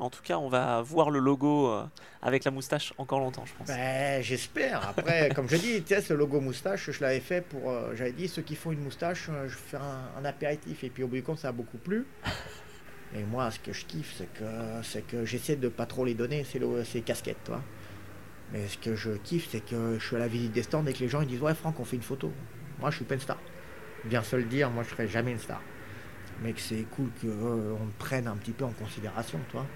En tout cas, on va voir le logo euh, avec la moustache encore longtemps, je pense. Ben, j'espère. Après, *laughs* comme je dis, tu sais, ce logo moustache, je l'avais fait pour. Euh, j'avais dit, ceux qui font une moustache, euh, je fais un, apéritif. Et puis au bout du compte, ça a beaucoup plu. *laughs* Et moi, ce que je kiffe, c'est que, c'est que j'essaie de pas trop les donner, c'est ces casquettes, toi. Mais ce que je kiffe, c'est que je suis à la visite des stands et que les gens ils disent Ouais, Franck, on fait une photo. Moi, je suis pas une star. Bien se le dire, moi, je serai jamais une star. Mais que c'est cool qu'on me prenne un petit peu en considération, toi.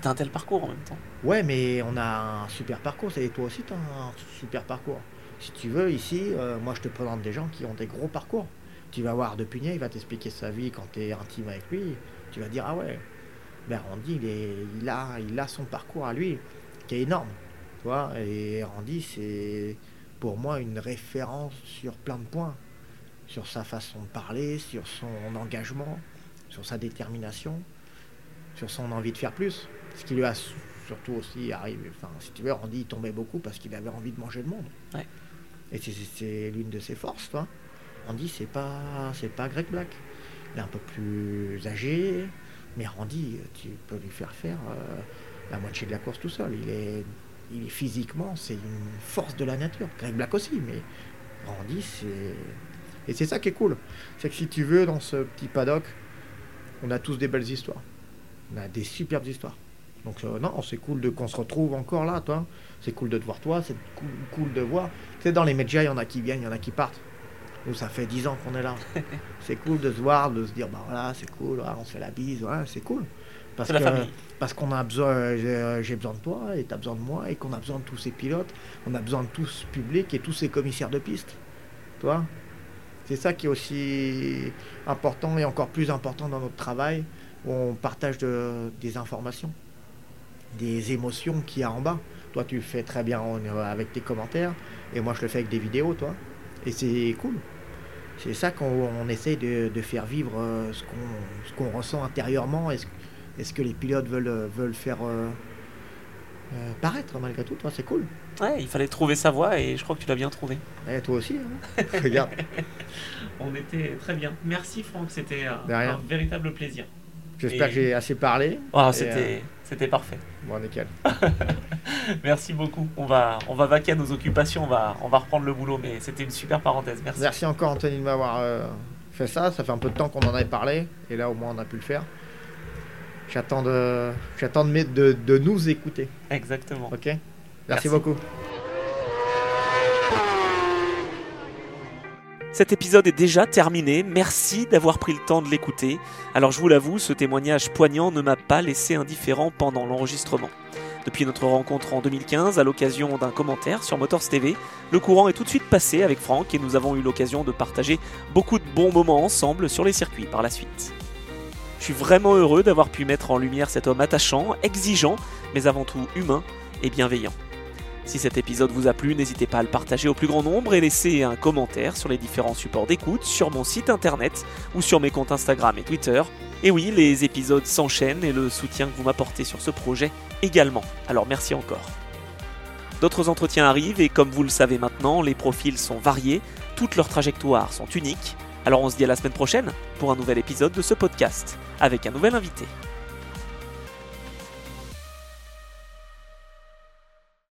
T'as un tel parcours en même temps. Ouais, mais on a un super parcours. Et toi aussi, t'as un super parcours. Si tu veux, ici, euh, moi, je te présente des gens qui ont des gros parcours. Tu vas voir De Pugnet, il va t'expliquer sa vie quand tu es intime avec lui. Tu vas dire, ah ouais, ben Randy, il, il, a, il a son parcours à lui, qui est énorme. Tu vois et Randy, c'est pour moi une référence sur plein de points. Sur sa façon de parler, sur son engagement, sur sa détermination, sur son envie de faire plus. Ce qui lui a surtout aussi arrivé. Enfin, si tu veux, Randy il tombait beaucoup parce qu'il avait envie de manger le monde. Et c'est l'une de ses forces, toi. Randy, c'est pas, c'est pas Greg Black. Il est un peu plus âgé, mais Randy, tu peux lui faire faire euh, la moitié de la course tout seul. Il est, il est physiquement, c'est une force de la nature. Greg Black aussi, mais Randy, c'est. Et c'est ça qui est cool. C'est que si tu veux, dans ce petit paddock, on a tous des belles histoires. On a des superbes histoires. Donc euh, non, c'est cool de qu'on se retrouve encore là, toi. C'est cool de te voir toi, c'est cool, de voir. Tu sais, dans les médias, il y en a qui viennent, il y en a qui partent. Nous, ça fait 10 ans qu'on est là. *laughs* c'est cool de se voir, de se dire, bah voilà, c'est cool, on se fait la bise, c'est cool. Parce que, parce qu'on a besoin, euh, j'ai besoin de toi et tu as besoin de moi et qu'on a besoin de tous ces pilotes, on a besoin de tout ce public et tous ces commissaires de piste. Toi, c'est ça qui est aussi important et encore plus important dans notre travail, où on partage des informations des émotions qu'il y a en bas. Toi, tu le fais très bien avec tes commentaires, et moi, je le fais avec des vidéos, toi. Et c'est cool. C'est ça qu'on essaye de, faire vivre euh, ce qu'on ressent intérieurement et ce, que les pilotes veulent, veulent faire euh, euh, paraître malgré tout. Toi, c'est cool. Ouais, il fallait trouver sa voie et je crois que tu l'as bien trouvé. Et toi aussi, hein. *laughs* regarde. On était très bien. Merci Franck, c'était un, véritable plaisir. J'espère que j'ai assez parlé. Ah, c'était c'était parfait. Bon, nickel. *laughs* Merci beaucoup. On va, on va vaquer à nos occupations, on va, on va reprendre le boulot, mais c'était une super parenthèse. Merci. Merci encore, Anthony, de m'avoir euh, fait ça. Ça fait un peu de temps qu'on en avait parlé, et là, au moins, on a pu le faire. J'attends de, j'attends de, de, de, nous écouter. Exactement. Ok? Merci. beaucoup. Cet épisode est déjà terminé, merci d'avoir pris le temps de l'écouter. Alors je vous l'avoue, ce témoignage poignant ne m'a pas laissé indifférent pendant l'enregistrement. Depuis notre rencontre en 2015, à l'occasion d'un commentaire sur Motors TV, le courant est tout de suite passé avec Franck et nous avons eu l'occasion de partager beaucoup de bons moments ensemble sur les circuits par la suite. Je suis vraiment heureux d'avoir pu mettre en lumière cet homme attachant, exigeant, mais avant tout humain et bienveillant. Si cet épisode vous a plu, n'hésitez pas à le partager au plus grand nombre et laisser un commentaire sur les différents supports d'écoute, sur mon site internet ou sur mes comptes Instagram et Twitter. Et oui, les épisodes s'enchaînent et le soutien que vous m'apportez sur ce projet également. Alors merci encore. D'autres entretiens arrivent et comme vous le savez maintenant, les profils sont variés, toutes leurs trajectoires sont uniques. Alors on se dit à la semaine prochaine pour un nouvel épisode de ce podcast, avec un nouvel invité.